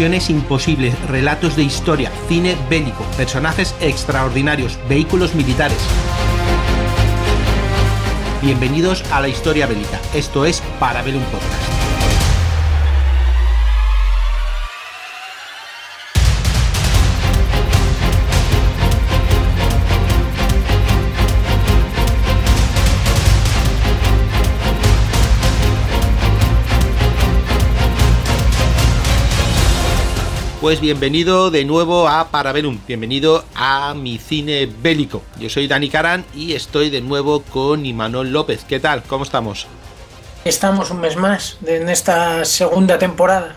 Imposibles, relatos de historia, cine bélico, personajes extraordinarios, vehículos militares. Bienvenidos a la historia bélica. Esto es Parabellum Podcast. Pues bienvenido de nuevo a Parabellum, bienvenido a mi cine bélico. Yo soy Dani Caran y estoy de nuevo con Imanol López. ¿Qué tal? ¿Cómo estamos? Estamos un mes más en esta segunda temporada.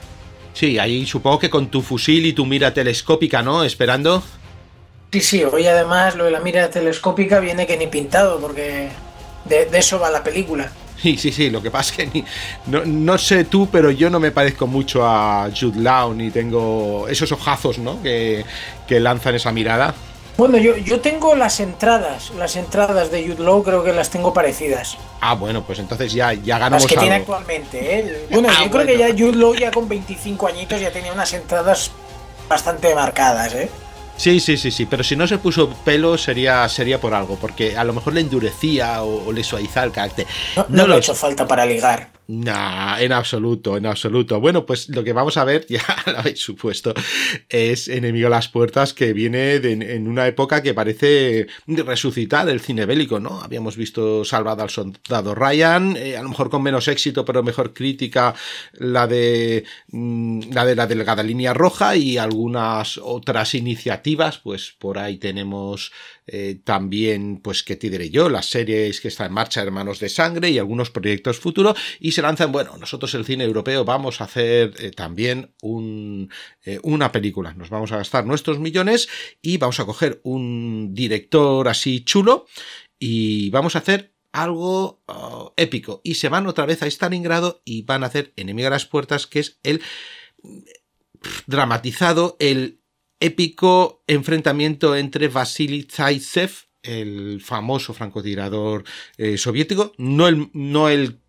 Sí, ahí supongo que con tu fusil y tu mira telescópica, ¿no? Esperando. Sí, sí, hoy además lo de la mira telescópica viene que ni pintado, porque de, de eso va la película. Sí, sí, sí, lo que pasa es que no, sé tú, pero yo no me parezco mucho a Jude Law, ni tengo esos ojazos, ¿no? Que, lanzan esa mirada. Bueno, yo, yo tengo las entradas, las entradas de Jude Law creo que las tengo parecidas. Ah, bueno, pues entonces ya, ya ganamos Las que tiene actualmente, ¿eh? Bueno, ah, yo creo que ya Jude Law ya con 25 añitos ya tenía unas entradas bastante marcadas, ¿eh? Sí, sí, sí, sí, pero si no se puso pelo sería, sería por algo, porque a lo mejor le endurecía o, le suavizaba el carácter. No, no, lo ha hecho falta para ligar. Nah, en absoluto, en absoluto. Bueno, pues lo que vamos a ver, ya lo habéis supuesto, es Enemigo a las Puertas, que viene en una época que parece resucitar el cine bélico, ¿no? Habíamos visto Salvado al Soldado Ryan, eh, a lo mejor con menos éxito, pero mejor crítica, la de mm, la de la delgada línea roja y algunas otras iniciativas, pues por ahí tenemos eh, también, pues, ¿qué te diré yo? Las series que están en marcha, Hermanos de Sangre y algunos proyectos futuros, y se lanzan, bueno, nosotros el cine europeo vamos a hacer eh, también un, eh, una película, nos vamos a gastar nuestros millones y vamos a coger un director así chulo y vamos a hacer algo oh, épico. Y se van otra vez a Stalingrado y van a hacer Enemigo a las Puertas, que es el dramatizado, el épico enfrentamiento entre Vasily Zaitsev, el famoso francotirador eh, soviético, no el,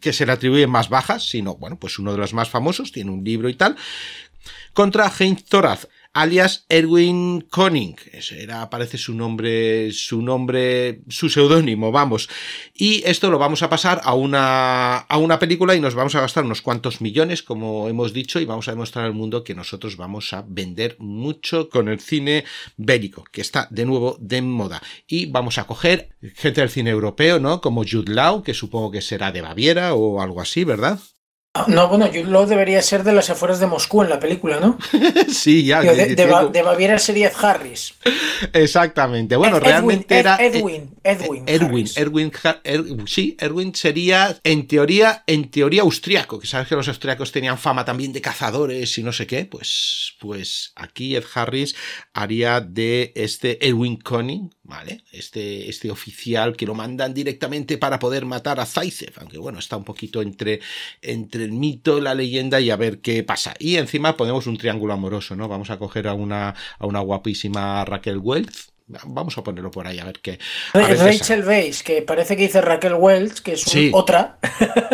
que se le atribuye más bajas, sino, bueno, pues uno de los más famosos, tiene un libro y tal, contra Heinz Thoraz, alias Erwin Koning. Ese era, aparece su nombre, su nombre, su seudónimo, vamos. Y esto lo vamos a pasar a una, a una película y nos vamos a gastar unos cuantos millones, como hemos dicho, y vamos a demostrar al mundo que nosotros vamos a vender mucho con el cine bélico, que está de nuevo de moda. Y vamos a coger gente del cine europeo, ¿no? Como Jude Law, que supongo que será de Baviera o algo así, ¿verdad? No, bueno, Jude debería ser de las afueras de Moscú en la película, ¿no? sí, ya. De, de, Baviera sería Ed Harris. Exactamente. Bueno, realmente era. Edwin. Edwin. Edwin. Edwin, sí, Edwin sería, en teoría, en teoría austriaco, que sabes que los austriacos tenían fama también de cazadores y no sé qué. Pues, pues aquí Ed Harris haría de este Edwin Conning, ¿vale? Este, este oficial que lo mandan directamente para poder matar a Zaitsev, aunque bueno, está un poquito entre, entre el mito, la leyenda y a ver qué pasa. Y encima ponemos un triángulo amoroso, ¿no? Vamos a coger a una, a una guapísima Raquel Welch, Vamos a ponerlo por ahí a ver qué. Rachel Weisz, que parece que dice Raquel Welch, que es otra.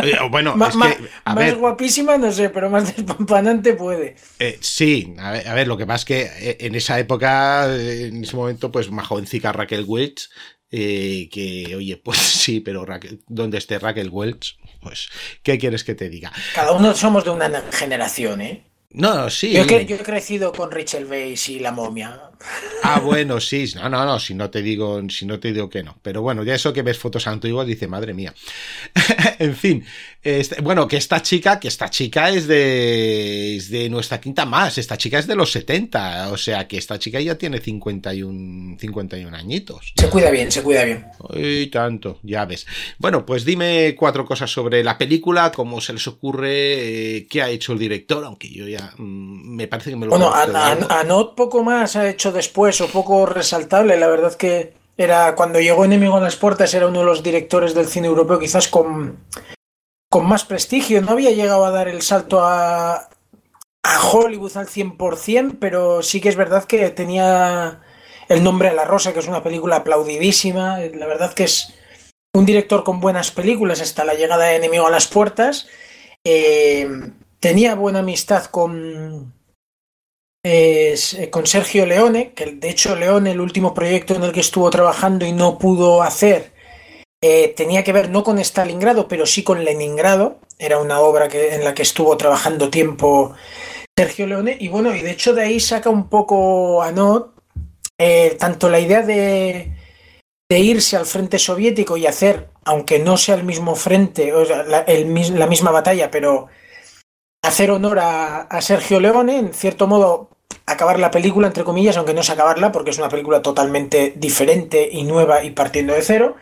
Eh, bueno, es que, más guapísima, no sé, pero más despampanante puede. Eh, sí, a ver, lo que pasa es que eh, en esa época, en ese momento, pues más jovencica Raquel Welch, que oye, pues sí, pero Raquel, donde esté Raquel Welch, pues, ¿qué quieres que te diga? Cada uno somos de una generación, ¿eh? No, sí. Yo, he crecido con Rachel Weisz y la momia. Ah, bueno, sí. No, no, no, si no te digo, si no te digo que no. Pero bueno, ya eso que ves fotos antiguas dice, madre mía. en fin. Este, bueno, que esta chica, que esta chica es de, es de nuestra quinta más. Esta chica es de los 70. O sea que esta chica ya tiene 51, 51 añitos. Se cuida bien, se cuida bien. Y tanto, ya ves. Bueno, pues dime cuatro cosas sobre la película, cómo se les ocurre, eh, qué ha hecho el director, aunque yo ya Mm, me parece que me lo Bueno, a, Not poco más ha hecho después, o poco resaltable. La verdad que era cuando llegó Enemigo a las Puertas, era uno de los directores del cine europeo, quizás con, con más prestigio. No había llegado a dar el salto a, Hollywood al 100%, pero sí que es verdad que tenía El nombre a la rosa, que es una película aplaudidísima. La verdad que es un director con buenas películas hasta la llegada de Enemigo a las Puertas. Eh, tenía buena amistad con, es eh, con Sergio Leone, que de hecho Leone, el último proyecto en el que estuvo trabajando y no pudo hacer, eh, tenía que ver no con Stalingrado, pero sí con Leningrado. Era una obra que, en la que estuvo trabajando tiempo Sergio Leone. Y bueno, y de hecho de ahí saca un poco a no eh, tanto la idea de, irse al frente soviético y hacer, aunque no sea el mismo frente, o sea, la misma batalla, pero hacer honor a, Sergio Leone, en cierto modo acabar la película, entre comillas, aunque no es acabarla, porque es una película totalmente diferente y nueva y partiendo de cero.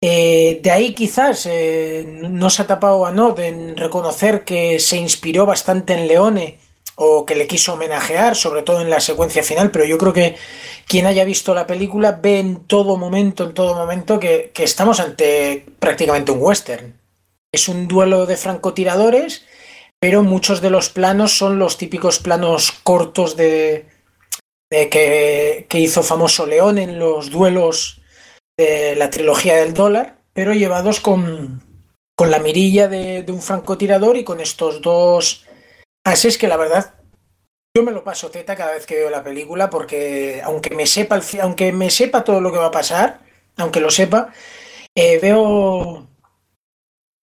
Eh, de ahí quizás eh, no se ha tapado a Nod en reconocer que se inspiró bastante en Leone o que le quiso homenajear, sobre todo en la secuencia final, pero yo creo que quien haya visto la película ve en todo momento, en todo momento que estamos ante prácticamente un western. Es un duelo de francotiradores pero muchos de los planos son los típicos planos cortos de, de que, hizo famoso León en los duelos de la trilogía del dólar, pero llevados con, con la mirilla de, de, un francotirador y con estos dos ases que la verdad yo me lo paso teta cada vez que veo la película porque aunque me sepa, aunque me sepa todo lo que va a pasar, aunque lo sepa, eh, veo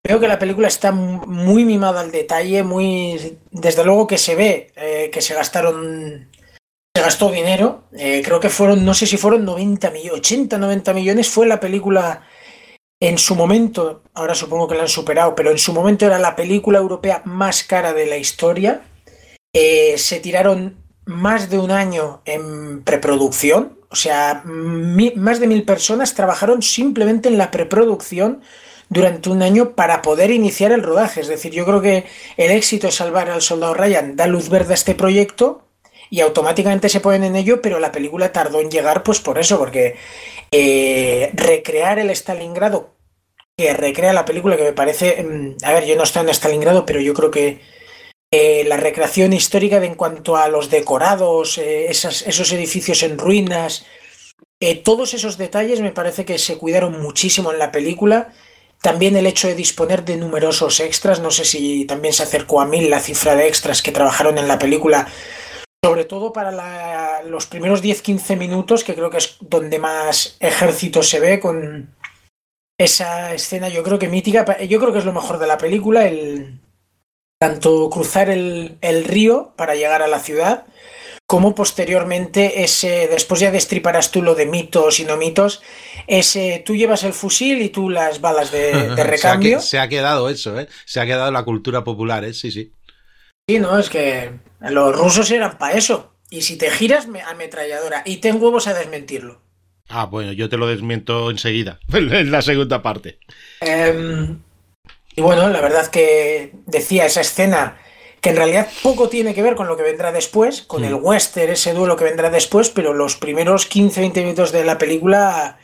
Veo que la película está muy mimada al detalle, muy. Desde luego que se ve eh, que se gastaron. Se gastó dinero. Eh, creo que fueron, no sé si fueron 90 millones, 80, 90 millones. Fue la película en su momento, ahora supongo que la han superado, pero en su momento era la película europea más cara de la historia. Eh, se tiraron más de un año en preproducción. O sea, más de mil personas trabajaron simplemente en la preproducción durante un año para poder iniciar el rodaje. Es decir, yo creo que el éxito de salvar al soldado Ryan da luz verde a este proyecto y automáticamente se ponen en ello, pero la película tardó en llegar pues por eso, porque eh, recrear el Stalingrado que recrea la película, que me parece, mm, a ver, yo no estoy en Stalingrado, pero yo creo que eh, la recreación histórica de en cuanto a los decorados, eh, esas, esos edificios en ruinas, todos esos detalles me parece que se cuidaron muchísimo en la película también el hecho de disponer de numerosos extras, no sé si también se acercó a mil la cifra de extras que trabajaron en la película, sobre todo para los primeros 10-15 minutos, que creo que es donde más ejército se ve con esa escena, yo creo que mítica, yo creo que es lo mejor de la película, el tanto cruzar el río para llegar a la ciudad, como posteriormente ese, después ya destriparás tú lo de mitos y no mitos, ese, tú llevas el fusil y tú las balas de, de recambio. se, ha, se, ha, quedado eso, ¿eh? Se ha quedado la cultura popular, ¿eh? Sí, sí. Sí, no, es que los rusos eran para eso. Y si te giras, ametralladora. Y ten huevos a desmentirlo. Ah, bueno, yo te lo desmiento enseguida, en la segunda parte. Eh, y bueno, la verdad que decía esa escena que en realidad poco tiene que ver con lo que vendrá después, con el western, ese duelo que vendrá después, pero los primeros 15-20 minutos de la película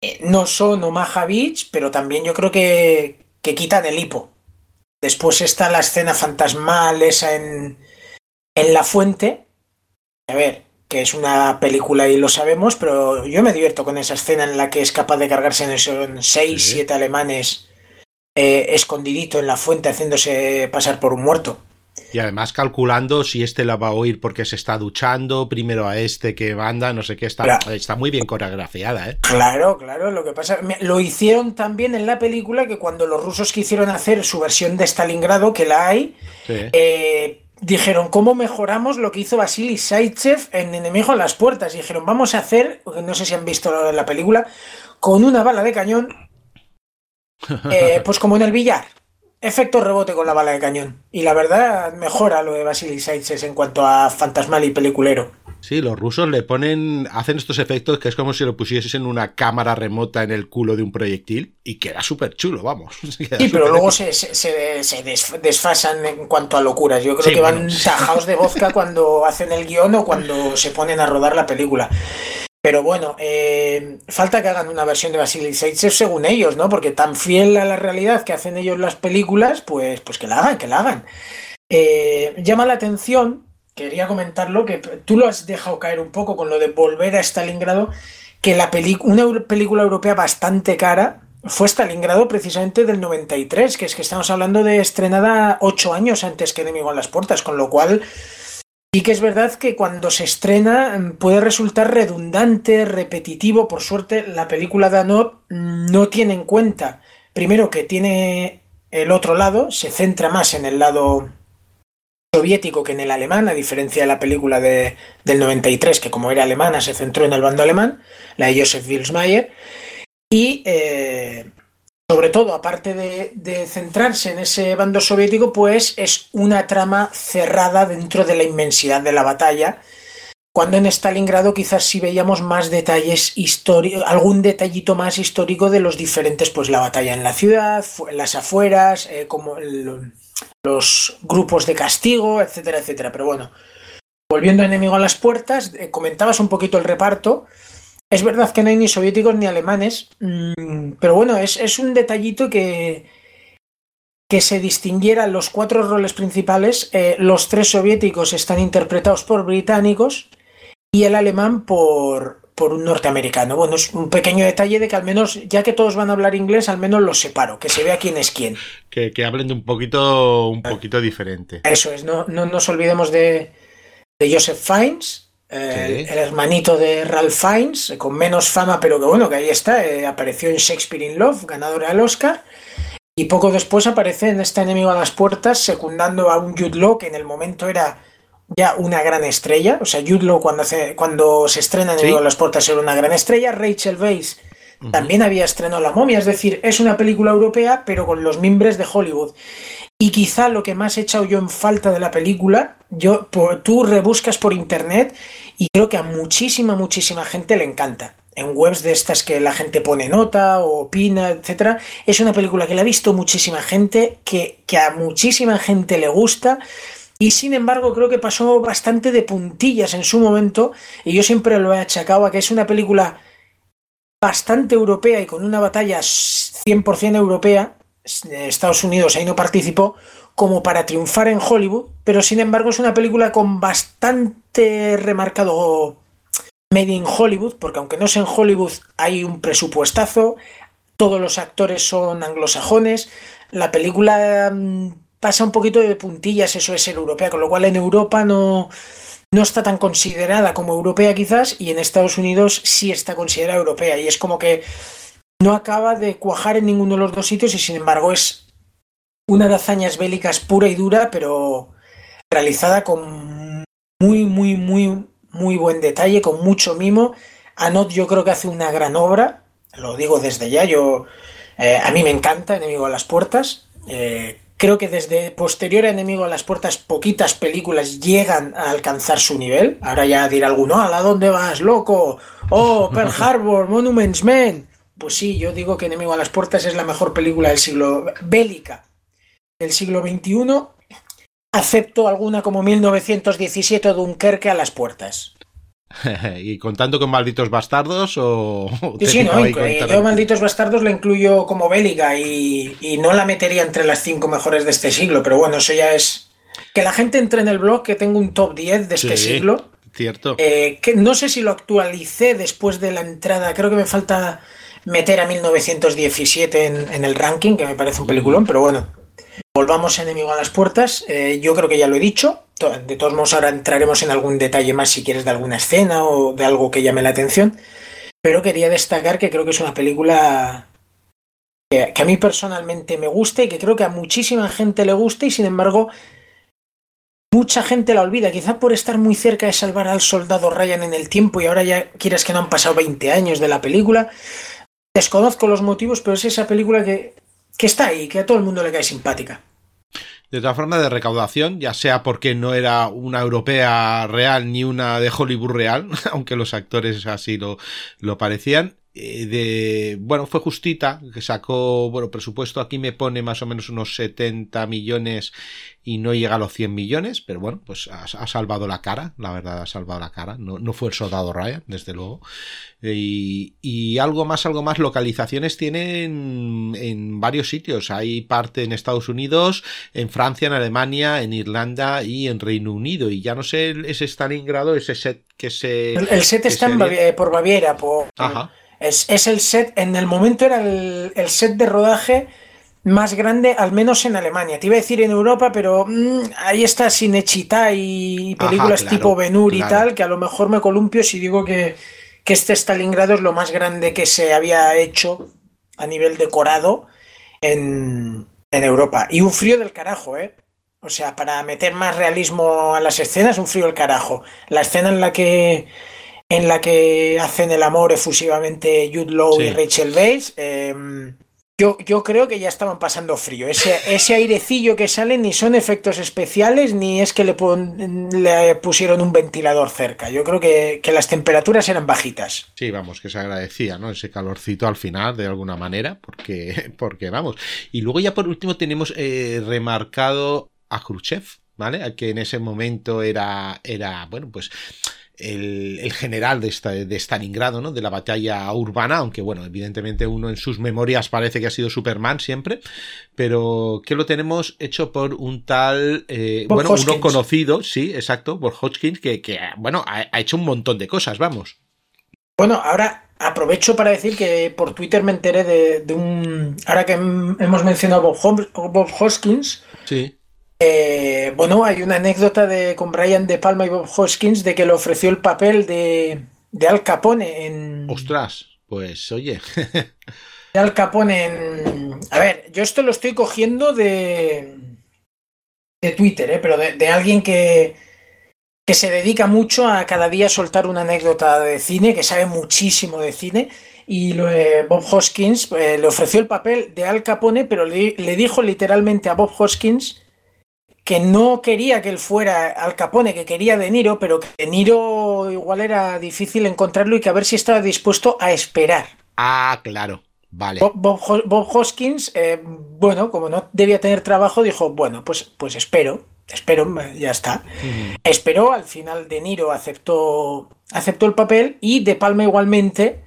eh, no son Omaha Beach, pero también yo creo que, que quitan el hipo. Después está la escena fantasmal esa en, en la fuente. A ver, que es una película y lo sabemos, pero yo me divierto con esa escena en la que es capaz de cargarse en 6, 7 alemanes eh, escondidito en la fuente haciéndose pasar por un muerto. Y además calculando si este la va a oír porque se está duchando, primero a este que manda, no sé qué, está, claro. está muy bien coreografiada, ¿eh? Claro, claro, lo que pasa, lo hicieron también en la película que cuando los rusos quisieron hacer su versión de Stalingrado, que la hay, sí. eh, dijeron, ¿cómo mejoramos lo que hizo Vasily Saitsev en Enemigo a las Puertas? Y dijeron, vamos a hacer, no sé si han visto la película, con una bala de cañón eh, pues como en el billar. Efecto rebote con la bala de cañón. Y la verdad mejora lo de Vasily Saitses en cuanto a fantasmal y peliculero. Sí, los rusos le ponen, hacen estos efectos que es como si lo pusieses en una cámara remota en el culo de un proyectil y queda súper chulo, vamos. sí, pero luego se, se, se, desfasan en cuanto a locuras. Yo creo sí, que van tajados de vodka cuando hacen el guion o cuando se ponen a rodar la película. Pero bueno, eh, falta que hagan una versión de Vasily Saitsev según ellos, ¿no? Porque tan fiel a la realidad que hacen ellos las películas, pues, pues que la hagan, que la hagan. Eh, llama la atención, quería comentarlo, que tú lo has dejado caer un poco con lo de volver a Stalingrado, que la una película europea bastante cara fue Stalingrado precisamente del 93, que es que estamos hablando de estrenada ocho años antes que Enemigo en las Puertas, con lo cual Sí que es verdad que cuando se estrena mm, puede resultar redundante, repetitivo. Por suerte, la película de Anot no tiene en cuenta, primero que tiene el otro lado, se centra más en el lado soviético que en el alemán, a diferencia de la película de, del 93, que como era alemana se centró en el bando alemán, la de Joseph Wilsmeyer. Y eh, sobre todo, aparte de, centrarse en ese bando soviético, pues es una trama cerrada dentro de la inmensidad de la batalla. Cuando en Stalingrado quizás sí veíamos más detalles históricos, algún detallito más histórico de los diferentes, pues la batalla en la ciudad, las afueras, eh, como los grupos de castigo, etcétera, etcétera. Pero bueno, volviendo a Enemigo a las Puertas, eh, comentabas un poquito el reparto. Es verdad que no hay ni soviéticos ni alemanes, mm, pero bueno, es, un detallito que, que se distinguieran los cuatro roles principales. Eh, los tres soviéticos están interpretados por británicos y el alemán por, por un norteamericano. Bueno, es un pequeño detalle de que al menos, ya que todos van a hablar inglés, al menos los separo, que se vea quién es quién. Que, hablen de un poquito, un poquito diferente. Eso es, no, no nos olvidemos de, de Joseph Fiennes, el, hermanito de Ralph Fiennes, con menos fama, pero que bueno, que ahí está, eh, apareció en Shakespeare in Love, ganadora del Oscar, y poco después aparece en este enemigo a las puertas, secundando a un Jude Law, que en el momento era ya una gran estrella, o sea, Jude Law cuando, cuando se estrena Enemigo a las puertas era una gran estrella, Rachel Weisz también había estrenado La momia, es decir, es una película europea, pero con los mimbres de Hollywood. Y quizá lo que más he echado yo en falta de la película, yo, tú rebuscas por internet y creo que a muchísima, muchísima gente le encanta. En webs de estas que la gente pone nota o opina, etcétera. Es una película que la ha visto muchísima gente, que, que a muchísima gente le gusta. Y sin embargo, creo que pasó bastante de puntillas en su momento. Y yo siempre lo he achacado a que es una película bastante europea y con una batalla 100% europea Estados Unidos ahí no participó, como para triunfar en Hollywood, pero sin embargo es una película con bastante remarcado made in Hollywood, porque aunque no sea en Hollywood hay un presupuestazo, todos los actores son anglosajones, la película mm, pasa un poquito de puntillas, eso es ser europea, con lo cual en Europa no, no está tan considerada como europea quizás, y en Estados Unidos sí está considerada europea, y es como que no acaba de cuajar en ninguno de los dos sitios y sin embargo es una de hazañas bélicas pura y dura, pero realizada con muy, muy, muy, muy buen detalle, con mucho mimo. Anot yo creo que hace una gran obra, lo digo desde ya, yo eh, a mí me encanta Enemigo a las Puertas. Eh, creo que desde posterior a Enemigo a las Puertas poquitas películas llegan a alcanzar su nivel. Ahora ya dirá alguno, ¿a dónde vas, loco? Oh, Pearl Harbor, Monuments Men. Pues sí, yo digo que Enemigo a las Puertas es la mejor película del siglo bélica del siglo XXI. Acepto alguna como 1917 Dunkerque a las puertas. ¿Y contando con Malditos Bastardos o...? Sí, sí, no, yo Malditos Bastardos la incluyo como bélica y, no la metería entre las cinco mejores de este siglo, pero bueno, eso ya es... Que la gente entre en el blog, que tengo un top 10 de este siglo. Cierto. Eh, que no sé si lo actualicé después de la entrada, creo que me falta meter a 1917 en, el ranking, que me parece un peliculón, pero bueno, volvamos Enemigo a las Puertas. Eh, yo creo que ya lo he dicho. De todos modos, ahora entraremos en algún detalle más si quieres de alguna escena o de algo que llame la atención. Pero quería destacar que creo que es una película que, a mí personalmente me gusta y que creo que a muchísima gente le gusta y sin embargo mucha gente la olvida, quizá por estar muy cerca de salvar al soldado Ryan en el tiempo y ahora ya quieras que no han pasado 20 años de la película. Desconozco los motivos, pero es esa película que, que está ahí, que a todo el mundo le cae simpática. De otra forma, de recaudación, ya sea porque no era una europea real ni una de Hollywood real, aunque los actores así lo, lo parecían, de bueno fue justita que sacó bueno presupuesto. Aquí me pone más o menos unos 70 millones y no llega a los 100 millones pero bueno pues ha, salvado la cara la verdad ha salvado la cara. No, no fue el soldado Ryan desde luego. Y, y, algo más algo más localizaciones tienen en varios sitios. Hay parte en Estados Unidos en Francia en Alemania en Irlanda y en Reino Unido. Y ya no sé ese Stalingrado ese set que se el, set está en por Baviera por Ajá es, el set, en el momento era el, set de rodaje más grande, al menos en Alemania. Te iba a decir en Europa, pero mmm, ahí está Cinechita y películas Ajá, claro, tipo Benur claro. y tal, que a lo mejor me columpio si digo que, que este Stalingrado es lo más grande que se había hecho a nivel decorado en, en Europa. Y un frío del carajo, ¿eh? O sea, para meter más realismo a las escenas, un frío del carajo. La escena en la que en la que hacen el amor efusivamente Jude Law sí. y Rachel Bates, eh, yo, yo, creo que ya estaban pasando frío. Ese, ese, airecillo que sale ni son efectos especiales ni es que le, pon, le pusieron un ventilador cerca. Yo creo que, que, las temperaturas eran bajitas. Sí, vamos, que se agradecía, ¿no? Ese calorcito al final, de alguna manera, porque, porque vamos. Y luego ya por último tenemos eh, remarcado a Khrushchev, ¿vale? Que en ese momento era, era bueno, pues el, el, general de, esta, de Stalingrado, ¿no? De la batalla urbana, aunque bueno, evidentemente uno en sus memorias parece que ha sido Superman siempre, pero que lo tenemos hecho por un tal, eh, bueno, Hoskins. uno conocido, sí, exacto, por Hodgkins, que, que bueno, ha, ha, hecho un montón de cosas, vamos. Bueno, ahora aprovecho para decir que por Twitter me enteré de, de un, ahora que hemos mencionado a Bob, Bob Hoskins, sí. Eh, bueno, hay una anécdota de con Brian De Palma y Bob Hoskins de que le ofreció el papel de, de Al Capone en. Ostras, pues oye. de Al Capone en. A ver, yo esto lo estoy cogiendo de. de Twitter, ¿eh? pero de, de alguien que. que se dedica mucho a cada día soltar una anécdota de cine, que sabe muchísimo de cine. Y eh, Bob Hoskins eh, le ofreció el papel de Al Capone, pero le dijo literalmente a Bob Hoskins que no quería que él fuera Al Capone, que quería De Niro, pero que De Niro igual era difícil encontrarlo y que a ver si estaba dispuesto a esperar. Ah, claro. Vale. Bob, Bob, Bob Hoskins, eh, bueno, como no debía tener trabajo, dijo, bueno, pues, pues espero, espero, ya está. Uh -huh. Esperó, al final De Niro aceptó, aceptó el papel y De Palma igualmente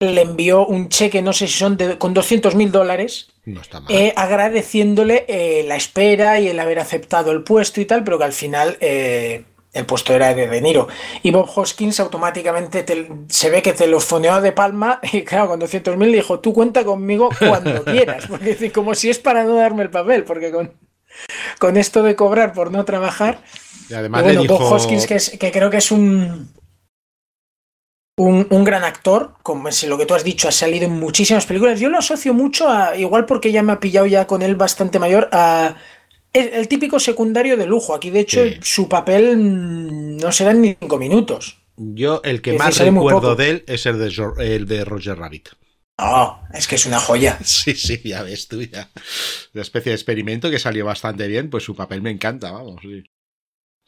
le envió un cheque, no sé si son de, con 200 mil dólares, no eh, agradeciéndole eh, la espera y el haber aceptado el puesto y tal, pero que al final eh, el puesto era de De Niro. Y Bob Hoskins automáticamente te, se ve que telefoneó de Palma y claro, con 200 mil dijo, tú cuenta conmigo cuando quieras, porque como si es para no darme el papel, porque con, con esto de cobrar por no trabajar... Y además y bueno, dijo... Bob Hoskins, que, es, que creo que es un, un, un, gran actor, como es lo que tú has dicho, ha salido en muchísimas películas. Yo lo asocio mucho a, igual porque ya me ha pillado ya con él bastante mayor, a el, el típico secundario de lujo. Aquí, de hecho, sí. su papel mm, no serán ni cinco minutos. Yo, el que es más recuerdo de él es el de, el de Roger Rabbit. Oh, es que es una joya. Sí, sí, ya ves tú, ya. Una especie de experimento que salió bastante bien, pues su papel me encanta, vamos. Sí.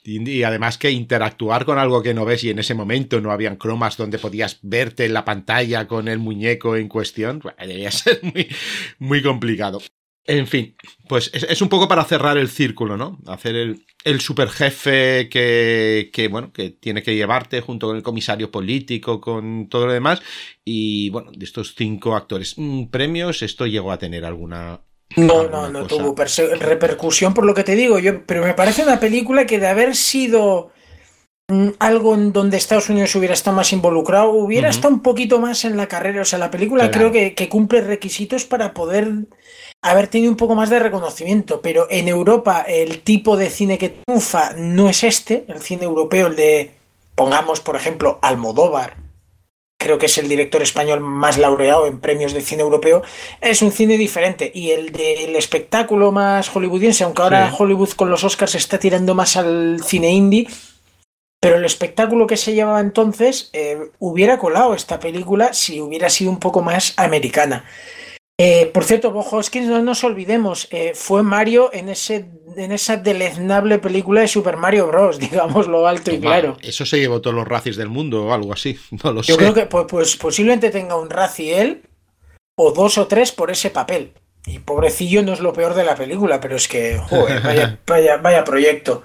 Y además que interactuar con algo que no ves y en ese momento no habían cromas donde podías verte en la pantalla con el muñeco en cuestión, pues, debía ser muy, muy complicado. En fin, pues es, es, un poco para cerrar el círculo, ¿no? Hacer el, el super jefe que, que, bueno, que tiene que llevarte junto con el comisario político, con todo lo demás. Y bueno, de estos cinco actores, mm, premios, esto llegó a tener alguna, no, no, no cosa. tuvo repercusión por lo que te digo yo, pero me parece una película que de haber sido mm, algo en donde Estados Unidos hubiera estado más involucrado, hubiera uh -huh. estado un poquito más en la carrera. O sea, la película claro. creo que, que, cumple requisitos para poder haber tenido un poco más de reconocimiento, pero en Europa el tipo de cine que triunfa no es este, el cine europeo, el de, pongamos por ejemplo, Almodóvar, creo que es el director español más laureado en premios de cine europeo, es un cine diferente. Y el del espectáculo más hollywoodiense, aunque ahora sí. Hollywood con los Oscars está tirando más al cine indie, pero el espectáculo que se llevaba entonces eh, hubiera colado esta película si hubiera sido un poco más americana. Eh, por cierto, Bob Hoskins, no nos olvidemos, eh, fue Mario en, ese, en esa deleznable película de Super Mario Bros., digamos lo alto y claro. Eso se llevó todos los racis del mundo o algo así, no lo Yo sé. creo que pues, pues, posiblemente tenga un raci él o dos o tres por ese papel. Y pobrecillo no es lo peor de la película, pero es que, joder, vaya, vaya, vaya proyecto.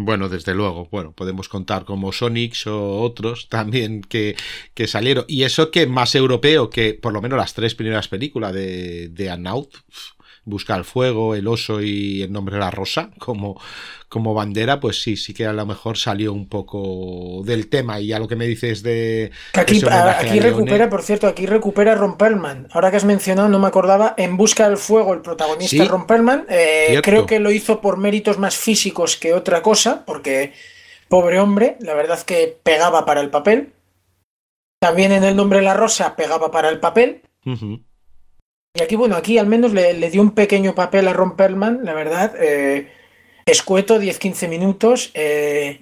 Bueno, desde luego, bueno, podemos contar como Sonics o otros también que, que salieron. Y eso que más europeo que por lo menos las tres primeras películas de, de Anaut. Busca el fuego, el oso y el nombre de la rosa como, como bandera, pues sí, sí que a lo mejor salió un poco del tema. Y ya lo que me dices de. aquí, aquí recupera, por cierto, aquí recupera Ron Perlman. Ahora que has mencionado, no me acordaba, En Busca del Fuego, el protagonista Ron Perlman. Eh, creo que lo hizo por méritos más físicos que otra cosa, porque pobre hombre, la verdad que pegaba para el papel. También en el nombre de la rosa pegaba para el papel. Y aquí, bueno, aquí al menos le, dio un pequeño papel a Ron Perlman, la verdad. Eh, escueto, 10-15 minutos. Eh,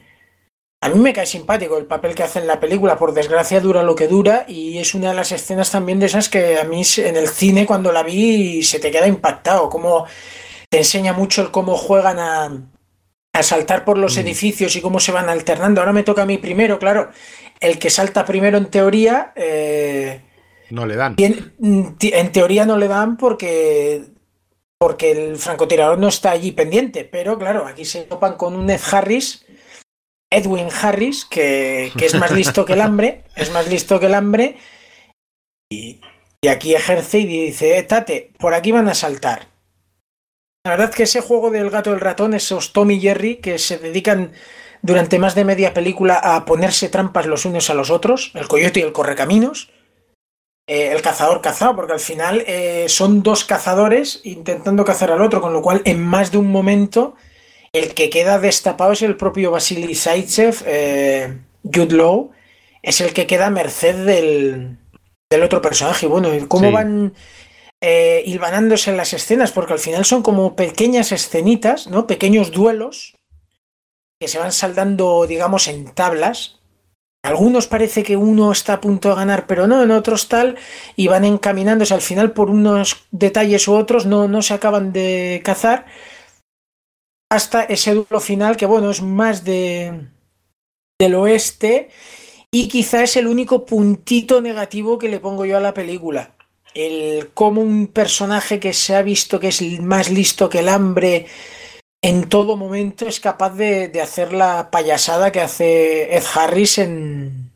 a mí me cae simpático el papel que hace en la película, por desgracia dura lo que dura y es una de las escenas también de esas que a mí en el cine cuando la vi se te queda impactado, como te enseña mucho el cómo juegan a, a saltar por los mm. edificios y cómo se van alternando. Ahora me toca a mí primero, claro, el que salta primero en teoría... Eh, no le dan. En, teoría no le dan porque porque el francotirador no está allí pendiente, pero claro, aquí se topan con un Ed Harris, Edwin Harris, que, es más listo que el hambre, es más listo que el hambre, y, aquí ejerce y dice, eh, Tate, por aquí van a saltar. La verdad que ese juego del gato del ratón, esos Tom y Jerry, que se dedican durante más de media película a ponerse trampas los unos a los otros, el coyote y el correcaminos, eh, el cazador cazado, porque al final eh, son dos cazadores intentando cazar al otro, con lo cual en más de un momento el que queda destapado es el propio Vasily Zaitsev, eh, Jude Law, es el que queda a merced del, del otro personaje. Bueno, ¿cómo van eh, hilvanándose las escenas? Porque al final son como pequeñas escenitas, ¿no? Pequeños duelos que se van saldando, digamos, en tablas algunos parece que uno está a punto de ganar, pero no, en otros tal, y van encaminándose al final por unos detalles u otros, no, no se acaban de cazar, hasta ese duelo final que, bueno, es más de, del oeste, y quizá es el único puntito negativo que le pongo yo a la película. El cómo un personaje que se ha visto que es más listo que el hambre, en todo momento es capaz de, hacer la payasada que hace Ed Harris en,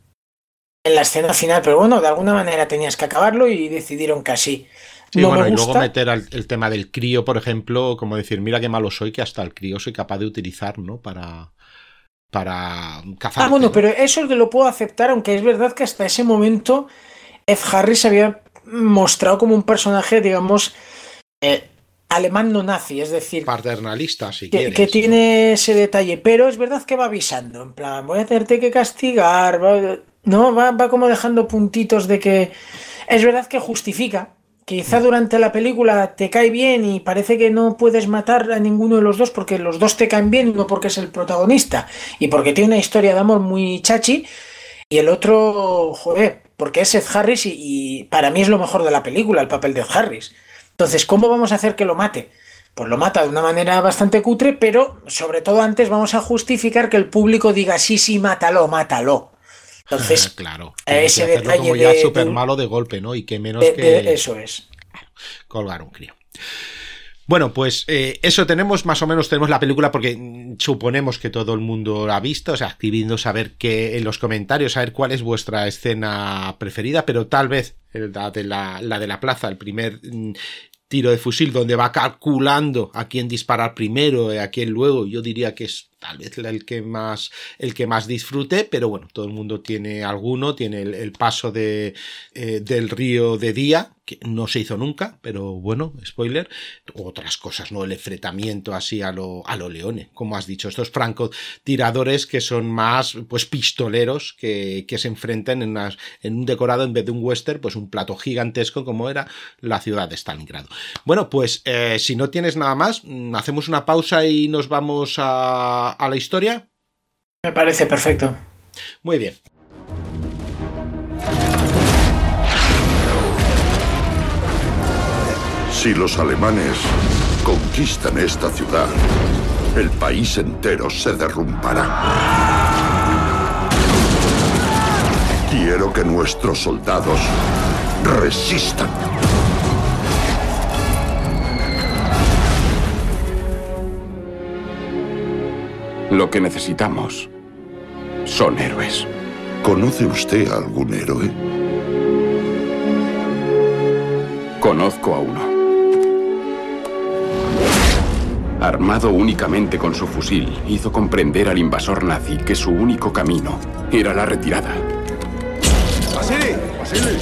en la escena final. Pero bueno, de alguna manera tenías que acabarlo y decidieron que así. Sí, bueno, y luego meter el tema del crío, por ejemplo, como decir, mira qué malo soy, que hasta el crío soy capaz de utilizar, ¿no? Para, para cazar. Ah, bueno, pero eso es que lo puedo aceptar, aunque es verdad que hasta ese momento Ed Harris había mostrado como un personaje, digamos, eh, alemán no nazi, es decir... Paternalista, si que, que tiene ese detalle, pero es verdad que va avisando, en plan, voy a tenerte que castigar, no, va, va como dejando puntitos de que... Es verdad que justifica, quizá mm. durante la película te cae bien y parece que no puedes matar a ninguno de los dos porque los dos te caen bien, uno porque es el protagonista y porque tiene una historia de amor muy chachi, y el otro, joder, porque es Ed Harris y, y para mí es lo mejor de la película, el papel de Ed Harris. Entonces, ¿cómo vamos a hacer que lo mate? Pues lo mata de una manera bastante cutre, pero sobre todo antes vamos a justificar que el público diga sí, sí, mátalo, mátalo. Entonces, claro, ese detalle como ya súper malo de golpe, ¿no? Y que menos que. eso es. Colgar un crío. Bueno, pues eh, eso tenemos, más o menos tenemos la película porque suponemos que todo el mundo la ha visto, o sea, escribiendo saber que en los comentarios, saber cuál es vuestra escena preferida, pero tal vez la de la, la de la plaza, el primer mm, tiro de fusil donde va calculando a quién disparar primero a quién luego, yo diría que es tal vez el que más el que más disfrute pero bueno todo el mundo tiene alguno tiene el, paso de eh, del río de día que no se hizo nunca pero bueno spoiler otras cosas no el enfrentamiento así a lo a leone como has dicho estos francotiradores que son más pues pistoleros que, que se enfrentan en, en un decorado en vez de un western pues un plato gigantesco como era la ciudad de Stalingrado. Bueno pues eh, si no tienes nada más mm, hacemos una pausa y nos vamos a a, la historia? Me parece perfecto. Muy bien. Si los alemanes conquistan esta ciudad, el país entero se derrumbará. Quiero que nuestros soldados resistan. Lo que necesitamos son héroes. ¿Conoce usted a algún héroe? Conozco a uno. Armado únicamente con su fusil, hizo comprender al invasor nazi que su único camino era la retirada. ¡Vasily! ¡Vasily!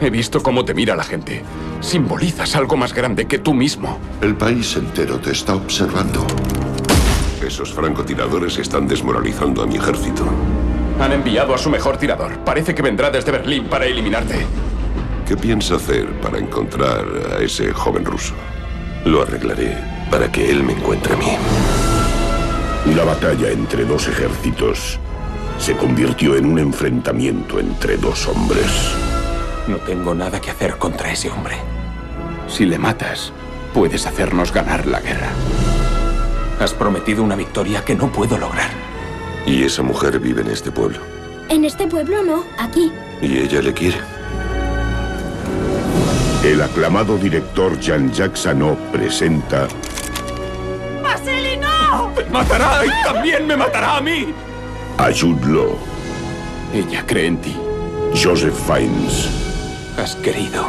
He visto cómo te mira la gente. Simbolizas algo más grande que tú mismo. El país entero te está observando. Esos francotiradores están desmoralizando a mi ejército. Han enviado a su mejor tirador. Parece que vendrá desde Berlín para eliminarte. ¿Qué piensa hacer para encontrar a ese joven ruso? Lo arreglaré para que él me encuentre a mí. Una batalla entre dos ejércitos se convirtió en un enfrentamiento entre dos hombres. No tengo nada que hacer contra ese hombre. Si le matas, puedes hacernos ganar la guerra. Has prometido una victoria que no puedo lograr. ¿Y esa mujer vive en este pueblo? En este pueblo no, aquí. ¿Y ella le quiere? El aclamado director Jean-Jacques Sano presenta ¡Vasily, no! ¡Me matará y también me matará a mí! a Jude Law, Ella cree en ti. Joseph Fiennes, Has querido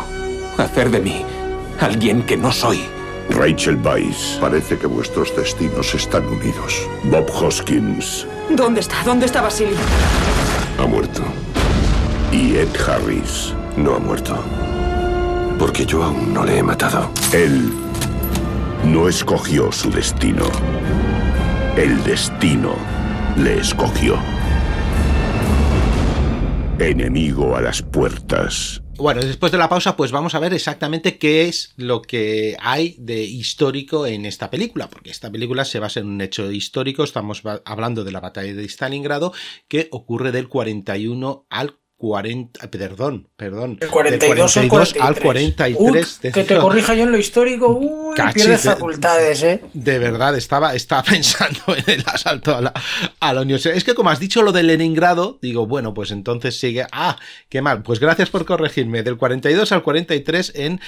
hacer de mí alguien que no soy. Rachel Weisz, Parece que vuestros destinos están unidos. Bob Hoskins ¿Dónde está? ¿Dónde está Vasily? Ha muerto. y Ed Harris. No ha muerto. Porque yo aún no le he matado. Él no escogió su destino. El destino le escogió. Enemigo a las puertas. Bueno, después de la pausa, pues vamos a ver exactamente qué es lo que hay de histórico en esta película, porque esta película se basa en un hecho histórico, estamos hablando de la batalla de Stalingrado, que ocurre del 41 al 40, perdón, perdón, El 42 del al 43. al 43. Uy, que te corrija yo en lo histórico. Uy, pierdes de- facultades, ¿eh? De verdad, estaba, estaba pensando en el asalto a la, a la Unión Soviética. Es que como has dicho lo de Leningrado, digo, bueno, pues entonces sigue. Ah, qué mal. Pues gracias por corregirme. Del 42 al 43 en,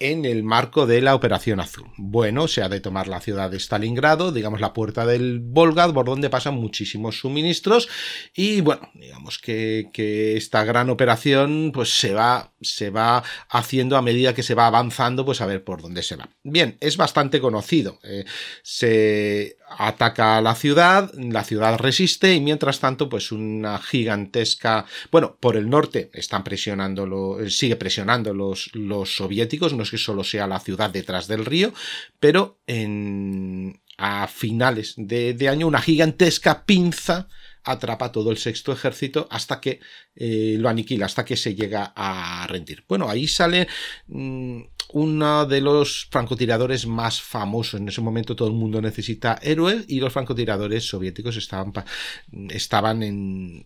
en el marco de la Operación Azul. Bueno, se ha de tomar la ciudad de Stalingrado, digamos la puerta del Volga, por donde pasan muchísimos suministros. Y bueno, digamos que, que esta gran operación pues se va, se va haciendo a medida que se va avanzando, pues a ver por dónde se va. Bien, es bastante conocido. Eh, se ataca a la ciudad, la ciudad resiste y mientras tanto pues una gigantesca, bueno, por el norte están presionando, eh, sigue presionando los, los soviéticos, no es que solo sea la ciudad detrás del río, pero en, a finales de, de año una gigantesca pinza atrapa todo el sexto ejército hasta que eh, lo aniquila, hasta que se llega a rendir. Bueno, ahí sale mm, uno de los francotiradores más famosos. En ese momento todo el mundo necesita héroes y los francotiradores soviéticos estaban, estaban en,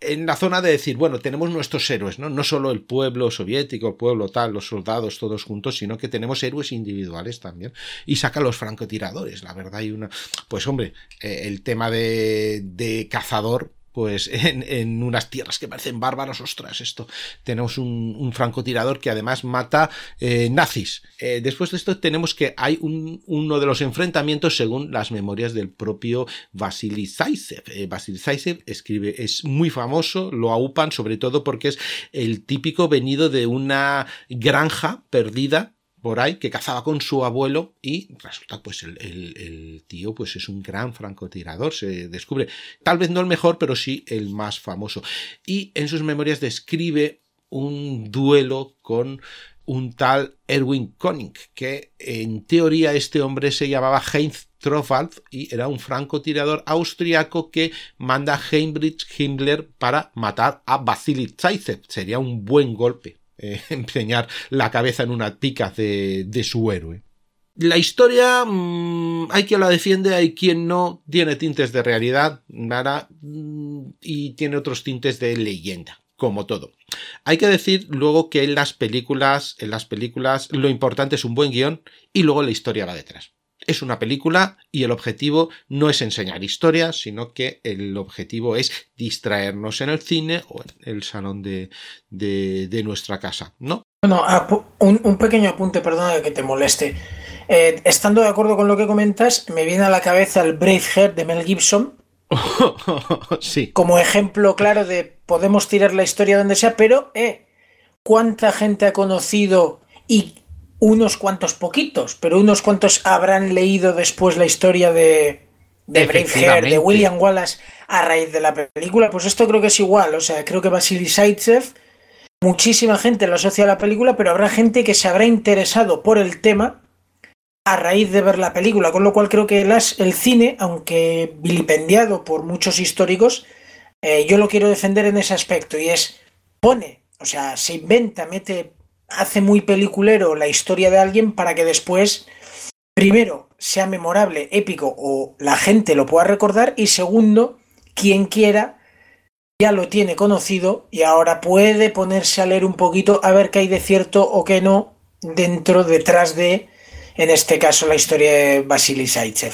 en la zona de decir, bueno, tenemos nuestros héroes, ¿no? No solo el pueblo soviético, el pueblo tal, los soldados todos juntos, sino que tenemos héroes individuales también. Y saca los francotiradores, la verdad, hay una. Pues hombre, eh, el tema de, de cazador. Pues en, en unas tierras que parecen bárbaros, ostras, esto. Tenemos un, un francotirador que además mata eh, nazis. Eh, después de esto tenemos que hay un, uno de los enfrentamientos según las memorias del propio Vasily Zaisev. Eh, Vasily Zaisev escribe, es muy famoso, lo aupan sobre todo porque es el típico venido de una granja perdida por ahí que cazaba con su abuelo y resulta pues el, tío pues es un gran francotirador se descubre. Tal vez no el mejor pero sí el más famoso. Y en sus memorias describe un duelo con un tal Erwin Koning, que en teoría este hombre se llamaba Heinz Trofald y era un francotirador austriaco que manda a Heinrich Himmler para matar a Vasily Zaisev. Sería un buen golpe eh, empeñar la cabeza en una pica de, de su héroe. La historia, mmm, hay quien la defiende, hay quien no, tiene tintes de realidad, nada, mm, y tiene otros tintes de leyenda, como todo. Hay que decir luego que en las películas, en las películas, lo importante es un buen guion y luego la historia va detrás. Es una película y el objetivo no es enseñar historia, sino que el objetivo es distraernos en el cine o en el salón de, de, de nuestra casa, ¿no? Bueno, un, un pequeño apunte, perdona que te moleste. Eh, estando de acuerdo con lo que comentas, me viene a la cabeza el Braveheart de Mel Gibson sí. como ejemplo claro de podemos tirar la historia donde sea, pero eh, ¿cuánta gente ha conocido y unos cuantos poquitos, pero unos cuantos habrán leído después la historia de, de Braveheart, de William Wallace a raíz de la película. Pues esto creo que es igual, o sea, creo que Vasily Zaitsev, muchísima gente lo asocia a la película, pero habrá gente que se habrá interesado por el tema a raíz de ver la película, con lo cual creo que el cine, aunque vilipendiado por muchos históricos, eh, yo lo quiero defender en ese aspecto y es pone, o sea, se inventa, mete, hace muy peliculero la historia de alguien para que después, primero, sea memorable, épico o la gente lo pueda recordar y segundo, quien quiera ya lo tiene conocido y ahora puede ponerse a leer un poquito a ver qué hay de cierto o qué no dentro, detrás de, en este caso, la historia de Vasily Zaitsev.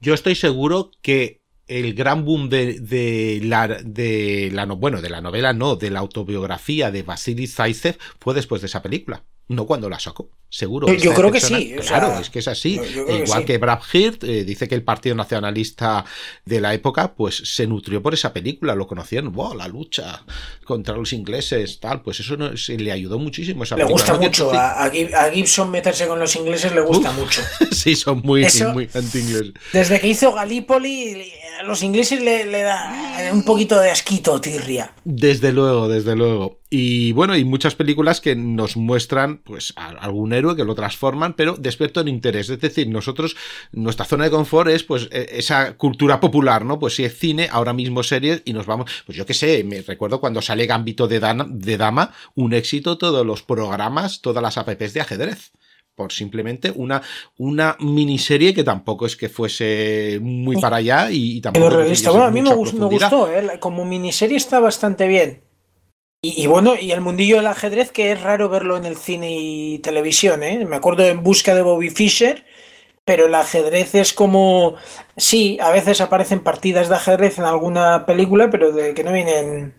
Yo estoy seguro que el gran boom de, de, la, de la, bueno, de la novela, no, de la autobiografía de Vasily Zaitsev fue después de esa película, no cuando la sacó seguro. Yo, creo que sí. Claro, es que es así. Igual que, Brad Hirt eh, dice que el Partido Nacionalista de la época, pues se nutrió por esa película, lo conocieron, wow, la lucha contra los ingleses, tal, pues eso no, le ayudó muchísimo. Esa le gusta mucho, a, Gibson meterse con los ingleses le gusta mucho. sí, son muy, muy anti-ingleses. Desde que hizo Gallipoli, los ingleses le, le da un poquito de asquito, tirria. Desde luego, desde luego. Y bueno, hay muchas películas que nos muestran, pues, algún héroe que lo transforman, pero despierto en interés. Es decir, nosotros, nuestra zona de confort es, pues, e, esa cultura popular, ¿no? Pues si es cine, ahora mismo series, y nos vamos, pues yo qué sé, me recuerdo cuando sale Gambito de, de Dama, un éxito, todos los programas, todas las apps de ajedrez por simplemente una, una miniserie que tampoco es que fuese muy para allá y, tampoco. Bueno, a mí me, gustó, ¿eh? como miniserie está bastante bien. Y, bueno, y el mundillo del ajedrez, que es raro verlo en el cine y televisión, ¿eh? Me acuerdo En Busca de Bobby Fischer, pero el ajedrez es como. Sí, a veces aparecen partidas de ajedrez en alguna película, pero de que no vienen.